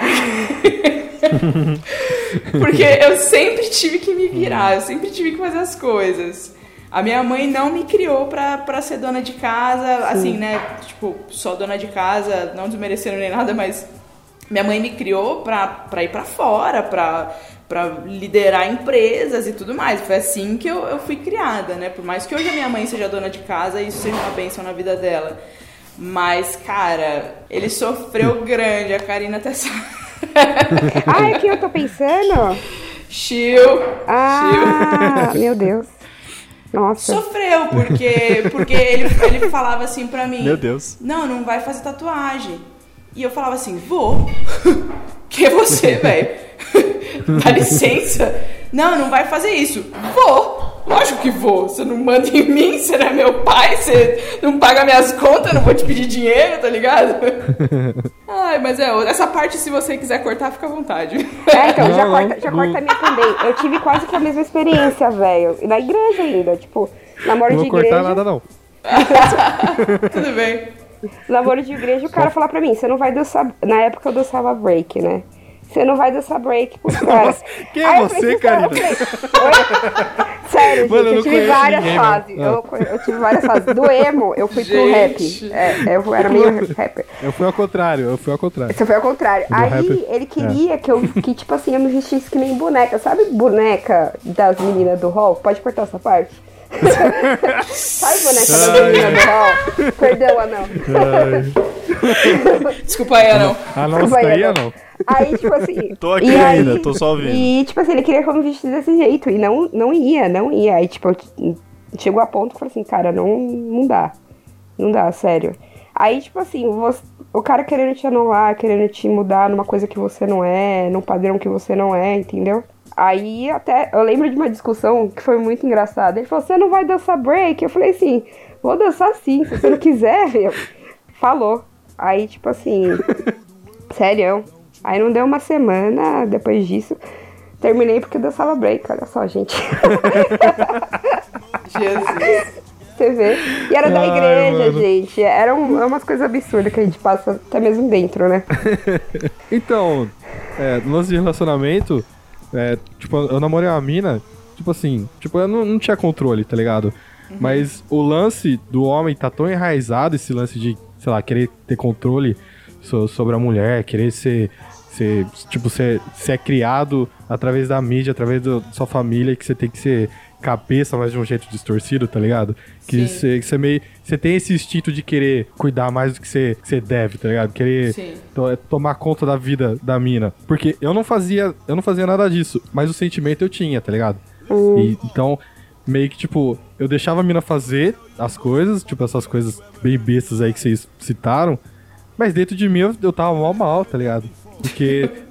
Porque eu sempre tive que me virar, eu sempre tive que fazer as coisas. A minha mãe não me criou pra, pra ser dona de casa, assim, né? Tipo, só dona de casa, não desmerecendo nem nada, mas minha mãe me criou pra, pra ir pra fora, pra, pra liderar empresas e tudo mais. Foi assim que eu, eu fui criada, né? Por mais que hoje a minha mãe seja dona de casa, isso seja uma bênção na vida dela. Mas, cara, ele sofreu grande, a Karina até sabe. Ah, é que eu tô pensando? Chill. Ah, meu Deus. Nossa. Sofreu, porque, porque ele, ele falava assim pra mim: Meu Deus. Não, não vai fazer tatuagem. E eu falava assim: Vou. Que é você, velho? Dá licença. Não, não vai fazer isso. Vou. Lógico que vou. Você não manda em mim, você não é meu pai, você não paga minhas contas, eu não vou te pedir dinheiro, tá ligado? Ai, mas é, essa parte, se você quiser cortar, fica à vontade. É, então, já, Não, corta, não, já não. corta a minha também. Eu tive quase que a mesma experiência, velho. E na igreja ainda, tipo, namoro Não de vou igreja. cortar nada, não. Tudo bem. Namoro de igreja, o cara falar pra mim, você não vai dançar. Na época eu dançava break, né? Você não vai dançar break pros caras. Quem é você, Karina? Sério, Mano, eu gente, eu tive várias ninguém, fases. Eu, eu tive várias fases. Do emo, eu fui pro rap. Gente. É, eu era meio rapper. Eu fui ao contrário, eu fui ao contrário. Você foi ao contrário. Do Aí rapper. ele queria que eu, que tipo assim, eu me vestisse que nem boneca. Sabe boneca das meninas do hall? Pode cortar essa parte? Sabe boneca das Ai, meninas do hall? Perdão, Anão. Desculpa aí, não. Ah, não, Desculpa isso aí, Anão. não. Aí, tipo assim. Tô aqui e aí- ainda, tô só ouvindo. E, tipo assim, ele queria que eu me vestisse desse jeito. E não, não ia, não ia. Aí, tipo, chegou a ponto que eu falei assim, cara, não, não dá. Não dá, sério. Aí, tipo assim, você- o cara querendo te anular, querendo te mudar numa coisa que você não é, num padrão que você não é, entendeu? Aí até, eu lembro de uma discussão que foi muito engraçada. Ele falou, você não vai dançar break? Eu falei assim, vou dançar sim, se você não quiser, meu. Falou. Aí, tipo assim, sério. Aí não deu uma semana depois disso. Terminei porque eu dançava break, olha só, gente. Jesus. Você vê. E era da Ai, igreja, mano. gente. Era um- é umas coisas absurdas que a gente passa até mesmo dentro, né? Então, é, no lance de relacionamento, é, tipo, eu namorei uma mina, tipo assim, tipo, eu não, não tinha controle, tá ligado? Mas o lance do homem tá tão enraizado, esse lance de, sei lá, querer ter controle so- sobre a mulher, querer ser, ser tipo, ser, ser criado através da mídia, através da sua família, que você tem que ser cabeça, mas de um jeito distorcido, tá ligado? Que você, meio. Você tem esse instinto de querer cuidar mais do que você, deve, tá ligado? Querer to- é tomar conta da vida da mina. Porque eu não fazia, eu não fazia nada disso, mas o sentimento eu tinha, tá ligado? E, então, meio que tipo, eu deixava a mina fazer as coisas, tipo essas coisas bem bestas aí que vocês citaram, mas dentro de mim eu, eu tava mal mal, tá ligado? Porque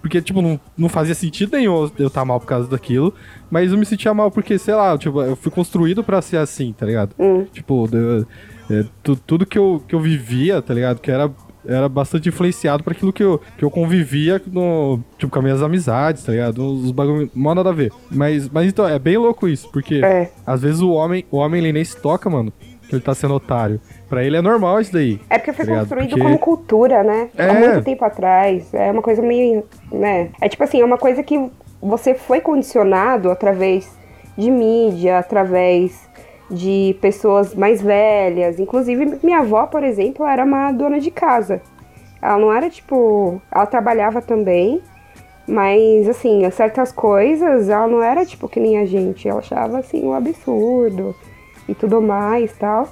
porque tipo não, não fazia sentido nenhum eu estar mal por causa daquilo, mas eu me sentia mal porque, sei lá, tipo, eu fui construído pra ser assim, tá ligado? Tipo, eu- é, tu- tudo que eu, que eu vivia, tá ligado? Que era, era bastante influenciado por aquilo que eu, que eu convivia no, tipo, com as minhas amizades, tá ligado? Os bagulho, mal nada a ver. Mas, mas então, é bem louco isso, porque É. às vezes o homem, o homem ele nem se toca, mano, ele tá sendo otário. Pra ele é normal isso daí. É porque foi Tá construído Porque- como cultura, né? É. Há muito tempo atrás. É uma coisa meio. né? É tipo assim, é uma coisa que você foi condicionado através de mídia, através de pessoas mais velhas. Inclusive, minha avó, por exemplo, era uma dona de casa. Ela não era tipo. Ela trabalhava também. Mas, assim, certas coisas, ela não era tipo que nem a gente. Ela achava, assim, um absurdo e tudo mais tal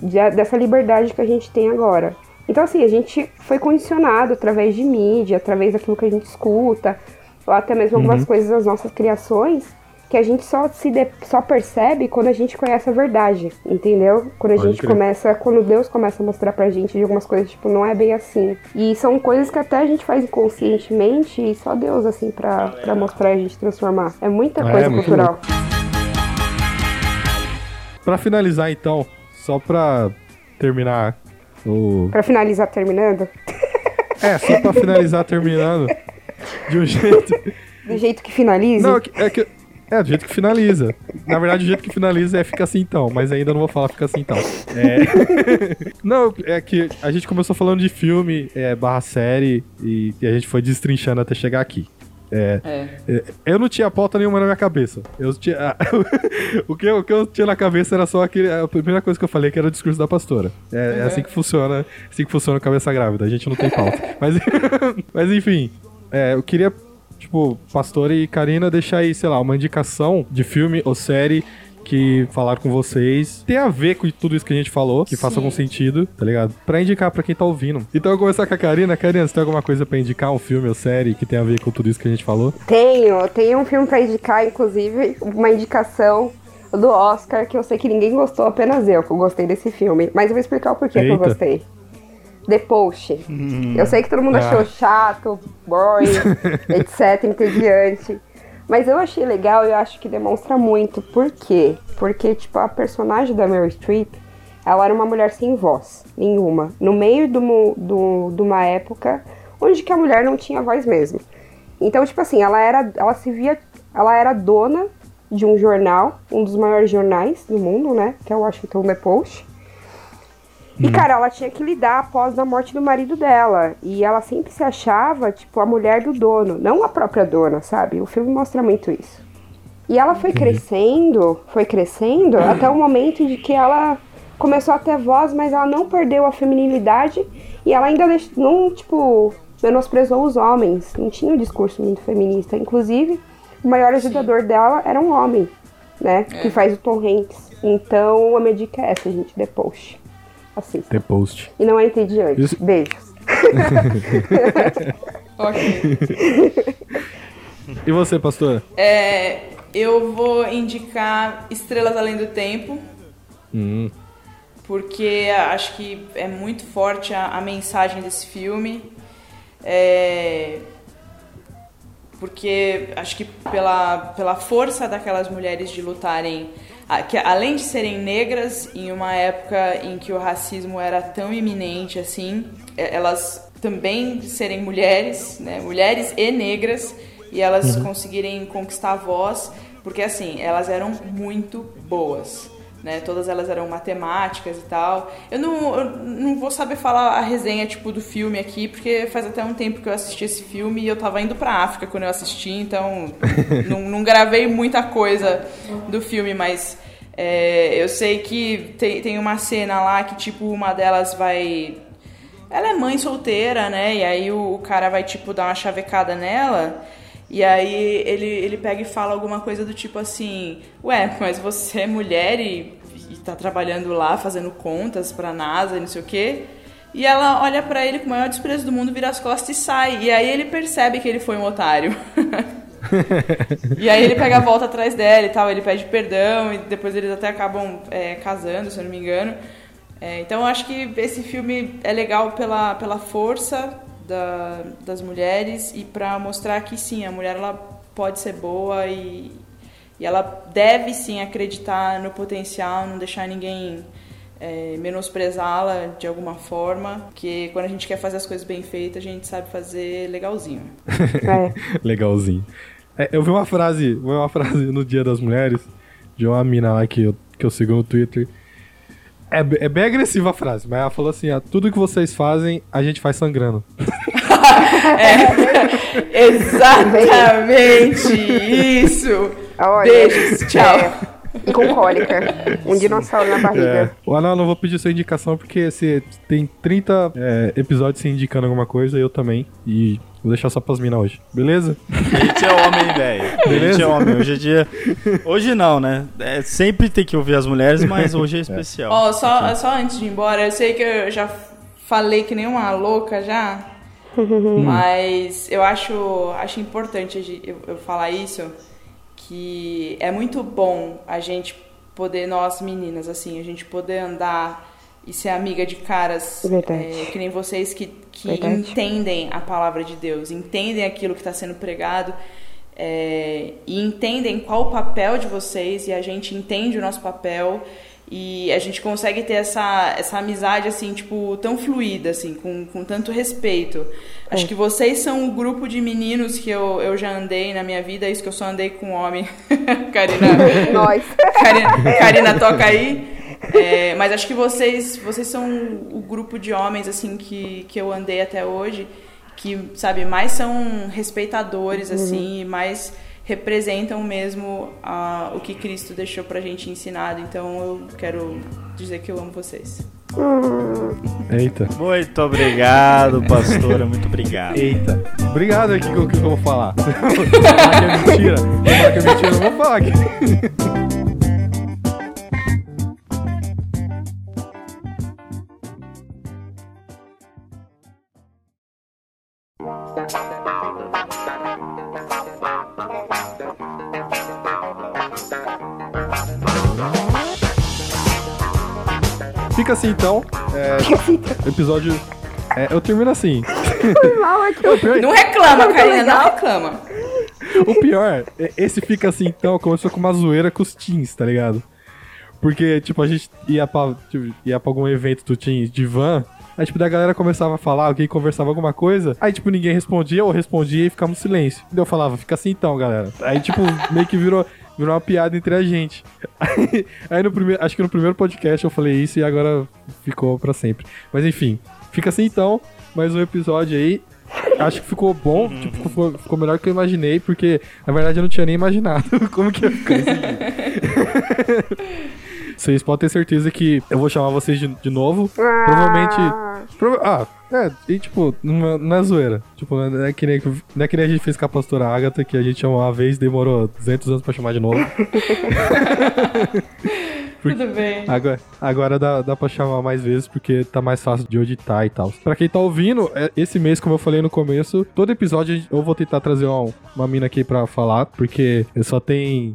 de- dessa liberdade que a gente tem agora. Então, assim, a gente foi condicionado através de mídia, através daquilo que a gente escuta, ou até mesmo algumas coisas das nossas criações, que a gente só se de- só percebe quando a gente conhece a verdade, entendeu? Quando a Pode gente crer. começa, quando Deus começa a mostrar pra gente de algumas coisas, tipo, não é bem assim. E são coisas que até a gente faz inconscientemente e só Deus, assim, pra, pra mostrar e a gente transformar. É muita É, coisa muito cultural. Pra finalizar, então, só pra terminar o. Pra finalizar, terminando, É, só pra finalizar terminando de um jeito. do jeito que finaliza. Não, é que- é do jeito que finaliza. Na verdade, o jeito que finaliza é fica assim então, mas ainda não vou falar fica assim então. É... não, é que a gente começou falando de filme, é, barra série, e, e a gente foi destrinchando até chegar aqui. É, É. é, eu não tinha pauta nenhuma na minha cabeça. Eu tinha, o, que, eu- o que eu tinha na cabeça era só aquele, a primeira coisa que eu falei, que era o discurso da pastora. É, é assim que funciona, assim que funciona a cabeça grávida. A gente não tem pauta. Mas, mas enfim, é, eu queria, tipo, pastor e Karina deixar aí, sei lá, uma indicação de filme ou série que falaram com vocês tem a ver com tudo isso que a gente falou, que faça Sim. algum sentido, tá ligado? Pra indicar pra quem tá ouvindo. Então eu vou começar com a Karina. Karina, você tem alguma coisa pra indicar, um filme ou série que tem a ver com tudo isso que a gente falou? Tenho, tenho um filme pra indicar, inclusive, uma indicação do Oscar que eu sei que ninguém gostou, apenas eu que eu gostei desse filme. Mas eu vou explicar o porquê que eu Eita. gostei. The Post. Eu sei que todo mundo Ah. achou chato, boring, etc, entediante. Mas eu achei legal e eu acho que demonstra muito. Por quê? Porque, tipo, a personagem da Meryl Streep, ela era uma mulher sem voz nenhuma. No meio de uma, do, de uma época onde que a mulher não tinha voz mesmo. Então, tipo assim, ela era. Ela se via. Ela era dona de um jornal, um dos maiores jornais do mundo, né? Que é o Washington Post. E, cara, ela tinha que lidar após a morte do marido dela. E ela sempre se achava, tipo, a mulher do dono, não a própria dona, sabe? O filme mostra muito isso. E ela foi crescendo, foi crescendo, até o momento de que ela começou a ter voz, mas ela não perdeu a feminilidade. E ela ainda não, tipo, menosprezou os homens. Não tinha um discurso muito feminista. Inclusive, o maior ajudador dela era um homem, né? Que faz o Tom Hanks. Então, a minha dica é essa, gente, The Post. Assista. The Post. E não é entediante. Isso- Beijos. Ok. E você, pastora? É, eu vou indicar Estrelas Além do Tempo, Hum, porque acho que é muito forte a, a mensagem desse filme. É, porque acho que pela, pela força daquelas mulheres de lutarem, que além de serem negras, em uma época em que o racismo era tão iminente assim, é- elas também serem mulheres, né, mulheres e negras, e elas conseguirem conquistar a voz, porque assim, elas eram muito boas né? Todas elas eram matemáticas e tal. Eu não, eu não vou saber falar a resenha tipo do filme aqui, porque faz até um tempo que eu assisti esse filme e eu tava indo pra África quando eu assisti, então não, não gravei muita coisa do filme, mas é, eu sei que tem, tem uma cena lá que tipo uma delas vai ela é mãe solteira, né? E aí o, o cara vai, tipo, dar uma chavecada nela. E aí ele, ele pega e fala alguma coisa do tipo assim: Ué, mas você é mulher e, e tá trabalhando lá, fazendo contas pra NASA e não sei o quê. E ela olha pra ele com o maior desprezo do mundo, vira as costas e sai. E aí ele percebe que ele foi um otário. E aí ele pega a volta atrás dela e tal, ele pede perdão e depois eles até acabam é, casando, se eu não me engano. É, então eu acho que esse filme é legal pela, pela força da- das mulheres e pra mostrar que sim, a mulher ela pode ser boa e, e ela deve sim acreditar no potencial, não deixar ninguém é, menosprezá-la de alguma forma, porque quando a gente quer fazer as coisas bem feitas, a gente sabe fazer legalzinho. É. Legalzinho. É, eu vi uma frase, vi uma frase no Dia das Mulheres de uma mina lá que eu, que eu sigo no Twitter. É, é bem agressiva a frase, mas ela falou assim: ó, tudo que vocês fazem, a gente faz sangrando. Exatamente isso. Olha, Beijos, tchau. é, e com cólica. Um dinossauro na barriga. É. Ou não, não vou pedir sua indicação porque você tem 30 é, episódios se indicando alguma coisa, eu também. E vou deixar só pras minas hoje, beleza? A gente é homem, velho. A gente Beleza? é homem. Hoje é dia. Hoje não, né? É, sempre tem que ouvir as mulheres, mas hoje é especial. Ó, só, só antes de ir embora, eu sei que eu já falei que nem uma louca já, mas eu acho, acho importante eu, eu falar isso, que é muito bom a gente poder, nós meninas, assim, a gente poder andar e ser amiga de caras Verdade. é, que nem vocês que, que Verdade. entendem a palavra de Deus, entendem aquilo que está sendo pregado é, e entendem qual o papel de vocês e a gente entende o nosso papel e a gente consegue ter essa, essa amizade assim, tipo, tão fluida, assim, com, com tanto respeito. Acho que vocês são o grupo de meninos que eu, eu já andei na minha vida, isso que eu só andei com homem. Karina, Nós. Karina, Karina toca aí. É, mas acho que vocês, vocês são o grupo de homens assim que, que eu andei até hoje, que sabe mais são respeitadores assim, e mais representam mesmo ah, o que Cristo deixou pra gente ensinado. Então eu quero dizer que eu amo vocês. Eita. Muito obrigado, pastora. Muito obrigado. Eita. Obrigado aqui com o que eu vou falar. Vou falar que é mentira. Vou falar que é mentira, eu não vou falar aqui. Assim então. É, episódio. é, eu termino assim. Mal aqui. Não reclama, Karina, não reclama. O pior, é- esse fica assim, então, começou com uma zoeira com os teens, tá ligado? Porque, tipo, a gente ia pra, tipo, ia pra algum evento do teens de van, aí, tipo, da galera começava a falar, alguém conversava alguma coisa, aí, tipo, ninguém respondia, ou respondia e ficava um silêncio. Daí eu falava, fica assim então, galera. Aí, tipo, meio que virou, virou uma piada entre a gente. Aí, aí no primeiro, acho que no primeiro podcast eu falei isso e agora ficou pra sempre. Mas enfim, fica assim então, mais um episódio aí. Acho que ficou bom, tipo, ficou, ficou melhor do que eu imaginei, porque na verdade eu não tinha nem imaginado como que ia ficar isso aqui. Vocês podem ter certeza que eu vou chamar vocês de, de novo. Provavelmente. Ah, prova- ah, é, e tipo, não é, não é zoeira. Tipo, não é, que nem, não é que nem a gente fez com a pastora Agatha, que a gente chamou uma vez demorou 200 anos pra chamar de novo. Tudo bem. Agora, agora dá, dá pra chamar mais vezes porque tá mais fácil de editar e tal. Pra quem tá ouvindo, é- esse mês, como eu falei no começo, todo episódio eu vou tentar trazer uma, uma mina aqui pra falar, porque eu só tem.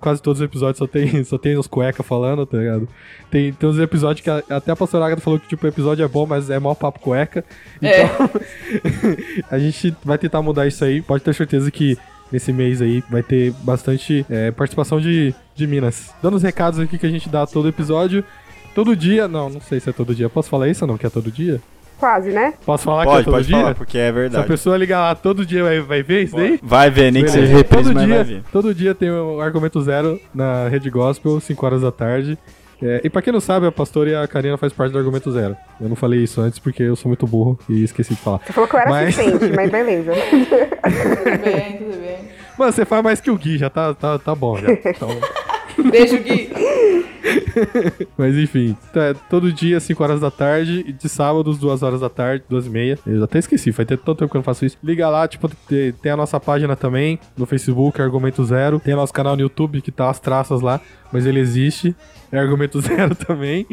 Quase todos os episódios só tem, só tem os cueca falando, tá ligado? Tem, tem uns episódios que a- até a pastora Agatha falou que tipo, o episódio é bom, mas é mó papo cueca. Então, a gente vai tentar mudar isso aí. Pode ter certeza que nesse mês aí vai ter bastante é, participação de, de Minas. Dando os recados aqui que a gente dá todo episódio. Todo dia, não, não sei se é todo dia. Posso falar isso ou não? Que é todo dia? quase, né? Posso falar que é Pode, todo pode dia? falar, porque é Se a verdade. pessoa ligar lá todo dia, vai, vai ver isso daí? Vai ver, nem que seja reprise, todo mas dia, vai ver. Todo dia tem o Argumento Zero na Rede Gospel, 5 horas da tarde. É, e pra quem não sabe, a pastora e a Karina faz parte do Argumento Zero. Eu não falei isso antes porque eu sou muito burro e esqueci de falar. Você falou que eu era Mas- assistente, mas beleza. Tudo bem, tudo bem. Mano, você faz mais que o Gui, já tá, tá, tá bom já. Então, Beijo, Gui. mas enfim, tá, todo dia, 5 horas da tarde, e de sábados, 2 horas da tarde, 2 e meia. Eu até esqueci, faz tanto tempo que eu não faço isso. Liga lá, tipo, te- tem a nossa página também, no Facebook, Argumento Zero. Tem nosso canal no YouTube, que tá as traças lá, mas ele existe. É Argumento Zero também.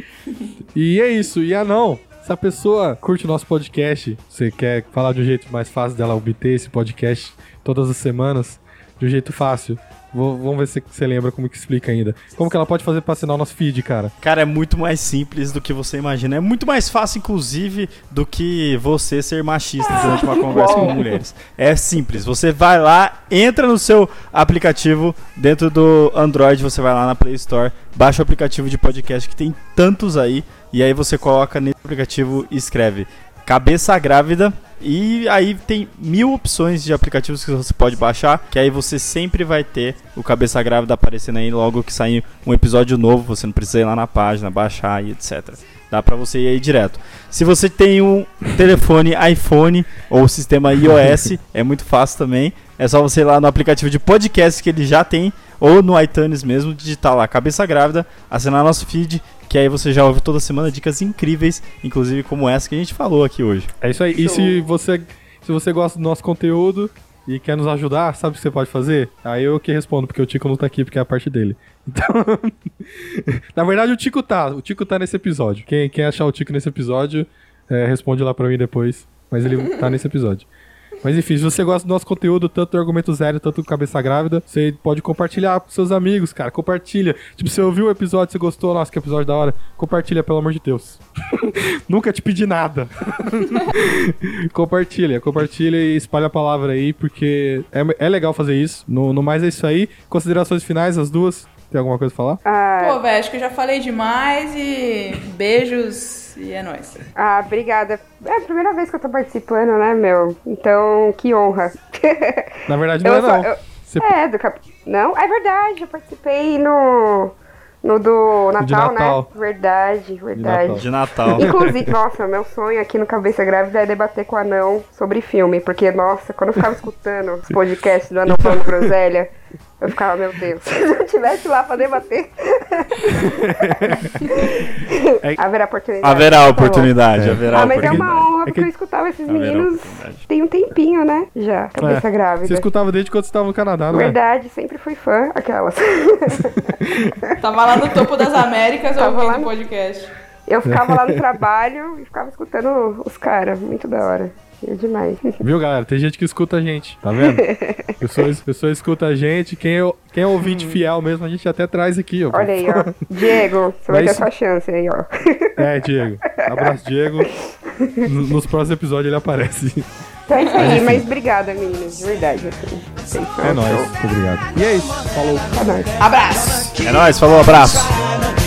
E é isso, e ah não. Se a pessoa curte o nosso podcast, você quer falar de um jeito mais fácil dela obter esse podcast todas as semanas, de um jeito fácil. Vou- vamos ver se você lembra como que explica ainda. Como que ela pode fazer pra assinar o nosso feed, cara? Cara, é muito mais simples do que você imagina. É muito mais fácil, inclusive, do que você ser machista durante uma conversa com mulheres. É simples. Você vai lá, entra no seu aplicativo dentro do Android, você vai lá na Play Store, baixa o aplicativo de podcast que tem tantos aí, e aí você coloca nesse aplicativo e escreve Cabeça Grávida. E aí tem mil opções de aplicativos que você pode baixar, que aí você sempre vai ter o Cabeça Grávida aparecendo aí logo que sair um episódio novo, você não precisa ir lá na página, baixar e etc. Dá pra você ir aí direto. Se você tem um telefone iPhone ou sistema iOS, é muito fácil também. É só você ir lá no aplicativo de podcast que ele já tem, ou no iTunes mesmo, digitar lá Cabeça Grávida, assinar nosso feed, que aí você já ouve toda semana dicas incríveis, inclusive como essa que a gente falou aqui hoje. É isso aí. E se você, se você gosta do nosso conteúdo e quer nos ajudar, sabe o que você pode fazer? Aí eu que respondo, porque o Tico não tá aqui, porque é a parte dele. Então. Na verdade, o Tico tá. O Tico tá nesse episódio. Quem, quem achar o Tico nesse episódio, é, responde lá pra mim depois. Mas ele tá nesse episódio. Mas enfim, se você gosta do nosso conteúdo, tanto do Argumento Zero, tanto do Cabeça Grávida, você pode compartilhar com seus amigos, cara. Compartilha. Tipo, você ouviu o episódio, você gostou, nossa, que episódio da hora. Compartilha, pelo amor de Deus. Nunca te pedi nada. compartilha, compartilha e espalha a palavra aí, porque é, é legal fazer isso. No, no mais é isso aí. Considerações finais, as duas. Tem alguma coisa pra falar? Ah, Pô, velho, acho que eu já falei demais e beijos e é nóis. ah, obrigada. É a primeira vez que eu tô participando, né, meu? Então, que honra. Na verdade, não Eu é só- não. eu- Você- É, do cap... Não, é verdade, eu participei no. No do Natal, de Natal. né? Verdade, verdade. Natal. De Natal. Inclusive, nossa, meu sonho aqui no Cabeça Grávida é debater com o Anão sobre filme, porque, nossa, quando eu ficava escutando os podcasts do Anão falando groselha, eu ficava, meu Deus, se eu tivesse lá pra debater. É- Haverá oportunidade. Haverá Tá oportunidade, haverá Ah, mas é uma honra, É que- porque eu escutava esses Haverá meninos tem um tempinho, né? Já, Cabeça É, Grávida. Você escutava desde quando você tava no Canadá, não é? Verdade, sempre fui fã, aquelas. Tava lá no topo das Américas Tava ouvindo lá no- podcast. Eu ficava lá no trabalho e ficava escutando os caras, muito da hora. É demais. Viu, galera? Tem gente que escuta a gente, tá vendo? pessoas, pessoas escutam a gente. Quem é, quem é ouvinte fiel mesmo, a gente até traz aqui, ó. Olha aí, ó. Diego, você vai ter sua chance aí, ó. É, Diego. Abraço, Diego. Nos próximos episódios ele aparece. Então é isso aí, mas obrigada, meninas, de verdade. assim. É nóis. Obrigado. E é isso. Falou. É nóis. Abraço! É nóis, falou, abraço.